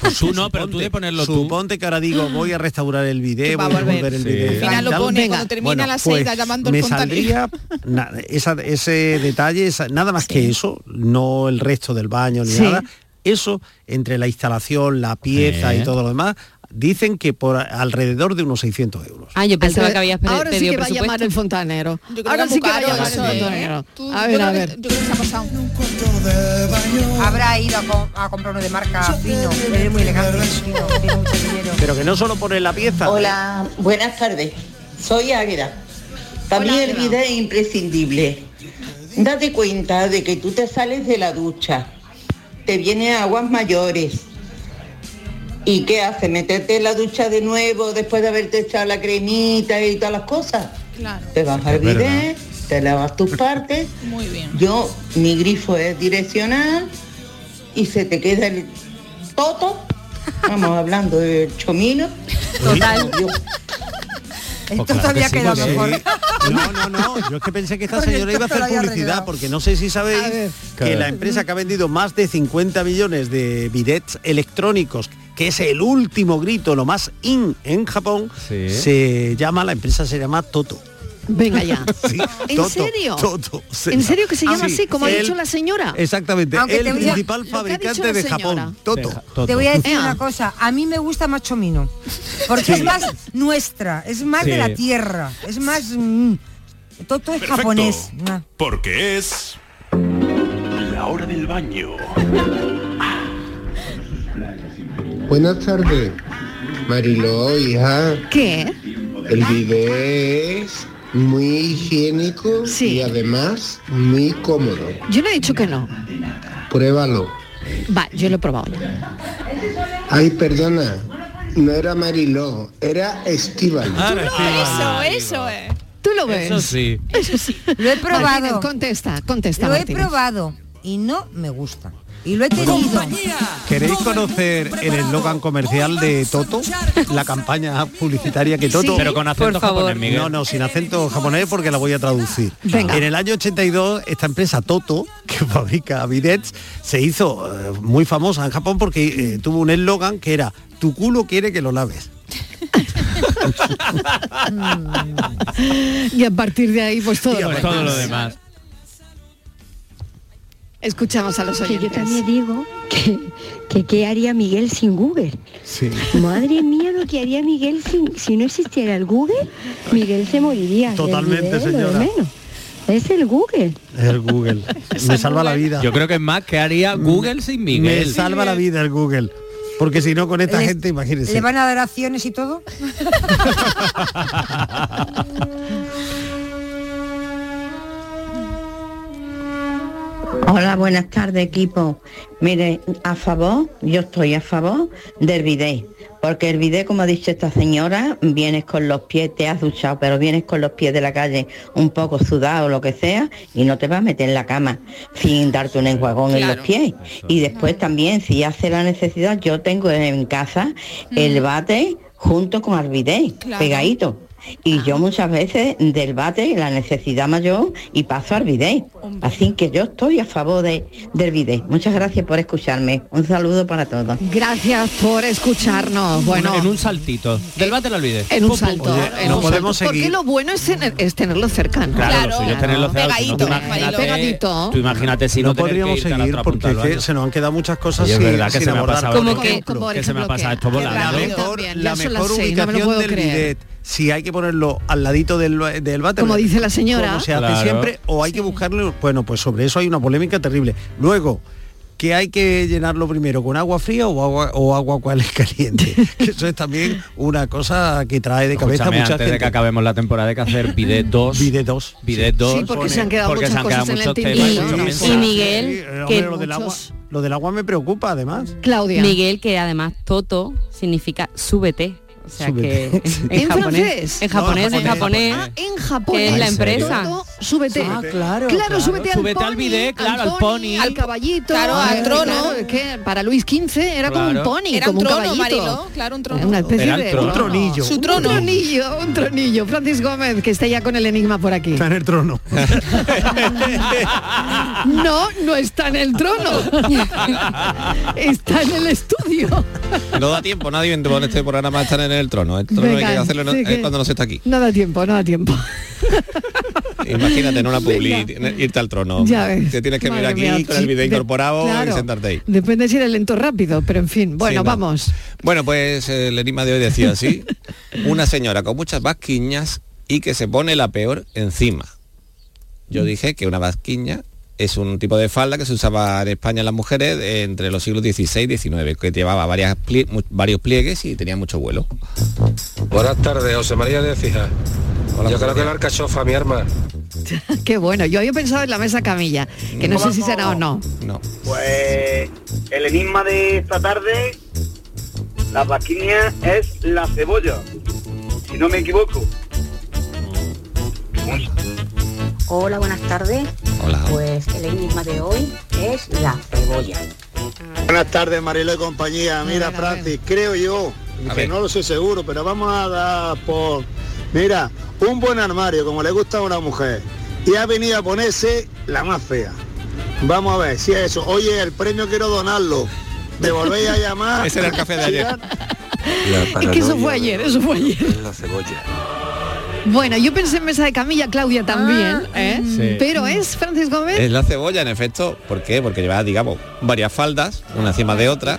Pues tú no, pero tú de ponerlo tú. Suponte que ahora digo, voy a restaurar el vídeo, va voy a volver. el Sí. vídeo. Al Al final lo pone cuando termina Bueno, la pues, llamando me al fontanero. saldría na- esa- ese detalle, esa- nada más que eso, no el resto del baño ni Sí. nada. Eso, entre la instalación, la pieza y todo lo demás, dicen que por alrededor de unos 600 euros. Ah, yo pensaba que habías pe- Ahora sí pedido que va a llamar presupuesto. el fontanero. Ahora sí que va a llamar el ¿eh? fontanero. A ver, a ver. Yo creo que se ha pasado. habrá ido a, com- a comprar uno de marca fino es muy elegante fino, tiene mucho dinero Pero que no solo pone la pieza. Hola, buenas tardes. Soy Águeda. Para mí el bidet es imprescindible. Date cuenta de que tú te sales de la ducha, te vienen aguas mayores. ¿Y qué hace? ¿Meterte en la ducha de nuevo después de haberte echado la cremita y todas las cosas? Claro. Te vas al bidet, te lavas tus partes. Muy bien. Yo, mi grifo es direccional y se te queda el toto. Vamos hablando del chomino. Total. Yo- esto claro todavía que sí, sí. mejor No, no, no. Yo es que pensé que esta señora iba a hacer publicidad, arreglado. porque no sé si sabéis que Claro. la empresa que ha vendido más de 50 millones de bidets electrónicos, que es el último grito, lo más in en Japón, Sí. se llama, la empresa se llama Toto. Venga ya. Sí, ¿En Toto, serio? Toto, se ¿En llama. serio que se llama Sí, así, como ha dicho la señora? Exactamente, Aunque el a- principal fabricante de. Japón, Toto. Deja- Toto. te voy a decir una cosa a mí me gusta más chomino porque es más nuestra es más de la tierra es más mm, Toto es japonés Ah. Porque es la hora del baño. Buenas tardes, Mariló, hija. ¿Qué? El bidet es muy higiénico y además muy cómodo. Yo no he dicho que no. Pruébalo. Va, yo lo he probado ya. Ay, perdona, no era Mariló, era Estival. Eso, eso es. ¿Tú lo ves? Eso sí. Eso sí. Lo he probado. Martínez, contesta, contesta. lo he Martínez. probado y no me gustan. Y lo he tenido. ¿Queréis conocer el eslogan comercial de Toto? La campaña publicitaria que Toto... Sí, Pero con acento japonés, Miguel. No, no, sin acento japonés porque la voy a traducir. Venga. En el año 82, esta empresa Toto, que fabrica bidets, se hizo eh, muy famosa en Japón porque eh, tuvo un eslogan que era tu culo quiere que lo laves. y a partir de ahí, pues todo, Y lo todo demás. lo demás. Escuchamos a los Que yo oyentes. también digo que, que qué haría Miguel sin Google. Sí. Madre mía, lo que haría Miguel sin, si no existiera el Google, Miguel se moriría. Totalmente, señora. menos. Es el Google. El Google. Me salva la vida. Yo creo que es más que haría Google sin Miguel. Me salva la vida el Google. Porque si no, con esta Les- gente, imagínense. ¿Le van a dar acciones y todo? Hola, buenas tardes equipo. Mire, a favor, yo estoy a favor del bidet, porque el bidet, como ha dicho esta señora, vienes con los pies, te has duchado, pero vienes con los pies de la calle un poco sudado o lo que sea, y no te vas a meter en la cama sin darte un enjuagón en los pies. Y después también, si hace la necesidad, yo tengo en casa el bate junto con el bidet, Claro. pegadito. Y yo muchas veces del bate la necesidad mayor y paso al bidet. Así que yo estoy a favor de, del bidet. Muchas gracias por escucharme. Un saludo para todos. Gracias por escucharnos. Bueno, en un saltito. Del bate lo olvides. en un Pum, pum. salto. Oye, en no un podemos salto. Porque seguir. lo bueno es, tener- es tenerlo cercano. Claro, tenerlo tú Pegadito, imagínate, pegadito. tú imagínate si no, no tener que podríamos seguir porque que se nos han quedado muchas cosas Oye, es sin, verdad que sin se me ha abordar. pasado. Por Como que- se me ha pasado esto volando. la mejor, la ubicación del bidet, si hay que ponerlo al ladito del, del váter, Como dice la señora. como se hace Claro. siempre, o hay que buscarlo, bueno, pues sobre eso hay una polémica terrible. Luego, que hay que llenarlo primero con agua fría o agua o agua cual es caliente. Que eso es también una cosa que trae de cabeza Escúchame, mucha antes de gente. que acabemos la temporada hay que hacer bidet 2. Bidet 2. Bidet 2. Sí, porque se han quedado muchas han quedado cosas en el temas. Y-. Miguel, Sí, hombre, que lo, del agua, lo del agua me preocupa además. Claudia. Miguel, que además Toto significa súbete. O sea Súbete. que en, ¿En japonés, francés? en japonés, No, en en japonés. Ah, en es la ¿En empresa. serio? Súbete. Ah, claro, Claro, claro. súbete, Súbete al al pony, bidet, claro, al pony. al caballito, Claro, al trono. claro, es que para Luis XV era como un pony, Era como un un trono, caballito. Mariló, claro, un trono. Una especie Era el de trono. Un tronillo. Su Un trono. tronillo, un tronillo. Francis Gómez, que está ya con el enigma por aquí. Está en el trono. No, no está en el trono. Está en el estudio. No da tiempo, nadie en este programa estar en el trono. El trono hay que hacerlo no- sí es que- cuando no se está aquí. No da tiempo, no da tiempo. Imagínate en una publi irte al trono. Ya ves. Te tienes que Madre venir aquí mía, con el video de- incorporado claro. y sentarte ahí. Depende si eres lento rápido, pero en fin. Bueno, Sí, no. vamos. Bueno, pues el enigma de hoy decía así. Una señora con muchas vasquiñas y que se pone la peor encima. Yo dije que una vasquiña es un tipo de falda que se usaba en España en las mujeres entre los siglos XVI y XIX, que llevaba varias plie- varios pliegues y tenía mucho vuelo. Buenas tardes, José María de Cija. Yo creo que la alcachofa, mi arma. Qué bueno. Yo había pensado en la mesa camilla, que no sé si será o no. No. Pues el enigma de esta tarde, la vasquiña es la cebolla, si no me equivoco. Hola, buenas tardes. Hola. Pues el enigma de hoy es la cebolla. Buenas tardes, Marilo y compañía. Mira, Francis, creo yo, A que ver. no lo sé seguro, pero vamos a dar por... Mira, un buen armario, como le gusta a una mujer, y ha venido a ponerse la más fea. Vamos a ver si es eso. Oye, el premio quiero donarlo. ¿Me volvéis a llamar? Ese era el café de ayer. Es que eso fue ayer, eso fue ayer. La cebolla. Bueno, yo pensé en mesa de camilla, Claudia también, Ah, ¿eh? Sí. Pero es Francis Gómez. Es la cebolla, en efecto. ¿Por qué? Porque lleva, digamos, varias faldas, una encima de otra,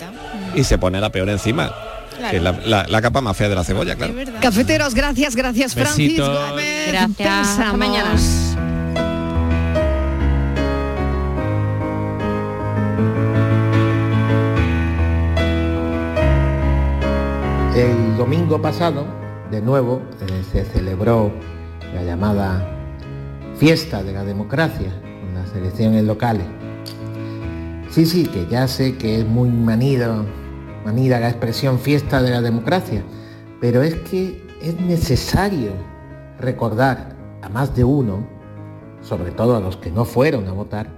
y se pone la peor encima. Claro. Que es la, la- la capa más fea de la cebolla, claro. Cafeteros, gracias, gracias, Francis Besitos. Gómez. Gracias. Hasta mañana. El domingo pasado, de nuevo, eh, se celebró la llamada fiesta de la democracia con las elecciones locales. Sí, sí, que ya sé que es muy manido, manida la expresión fiesta de la democracia, pero es que es necesario recordar a más de uno, sobre todo a los que no fueron a votar,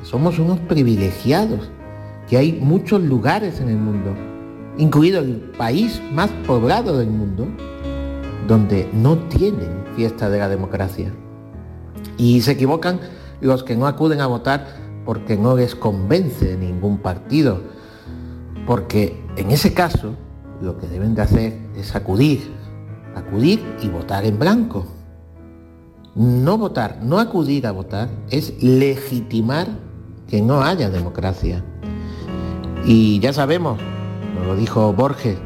que somos unos privilegiados, que hay muchos lugares en el mundo, incluido el país más poblado del mundo, donde no tienen fiesta de la democracia. Y se equivocan los que no acuden a votar porque no les convence ningún partido, porque en ese caso lo que deben de hacer es acudir, acudir y votar en blanco. No votar, no acudir a votar es legitimar que no haya democracia. Y ya sabemos, nos lo dijo Borges,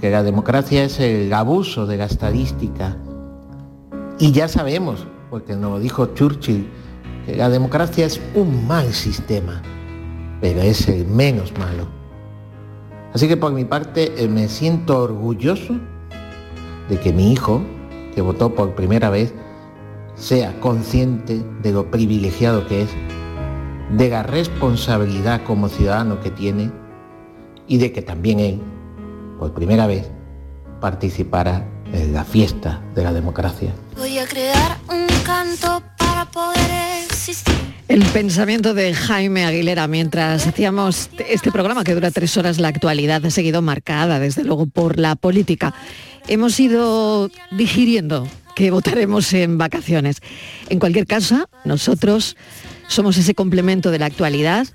que la democracia es el abuso de la estadística. Y ya sabemos, porque nos lo dijo Churchill, que la democracia es un mal sistema, pero es el menos malo. Así que por mi parte eh, me siento orgulloso de que mi hijo, que votó por primera vez, sea consciente de lo privilegiado que es, de la responsabilidad como ciudadano que tiene y de que también él, por primera vez, participara en la fiesta de la democracia. Voy a crear un canto para poder existir. El pensamiento de Jaime Aguilera mientras hacíamos este programa que dura tres horas, la actualidad ha seguido marcada desde luego por la política. Hemos ido digiriendo que votaremos en vacaciones. En cualquier caso, nosotros somos ese complemento de la actualidad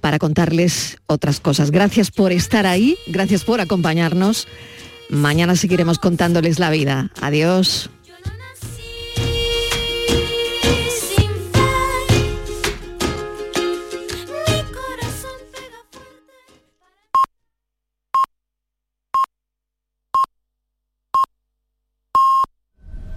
para contarles otras cosas. Gracias por estar ahí, gracias por acompañarnos. Mañana seguiremos contándoles la vida. Adiós.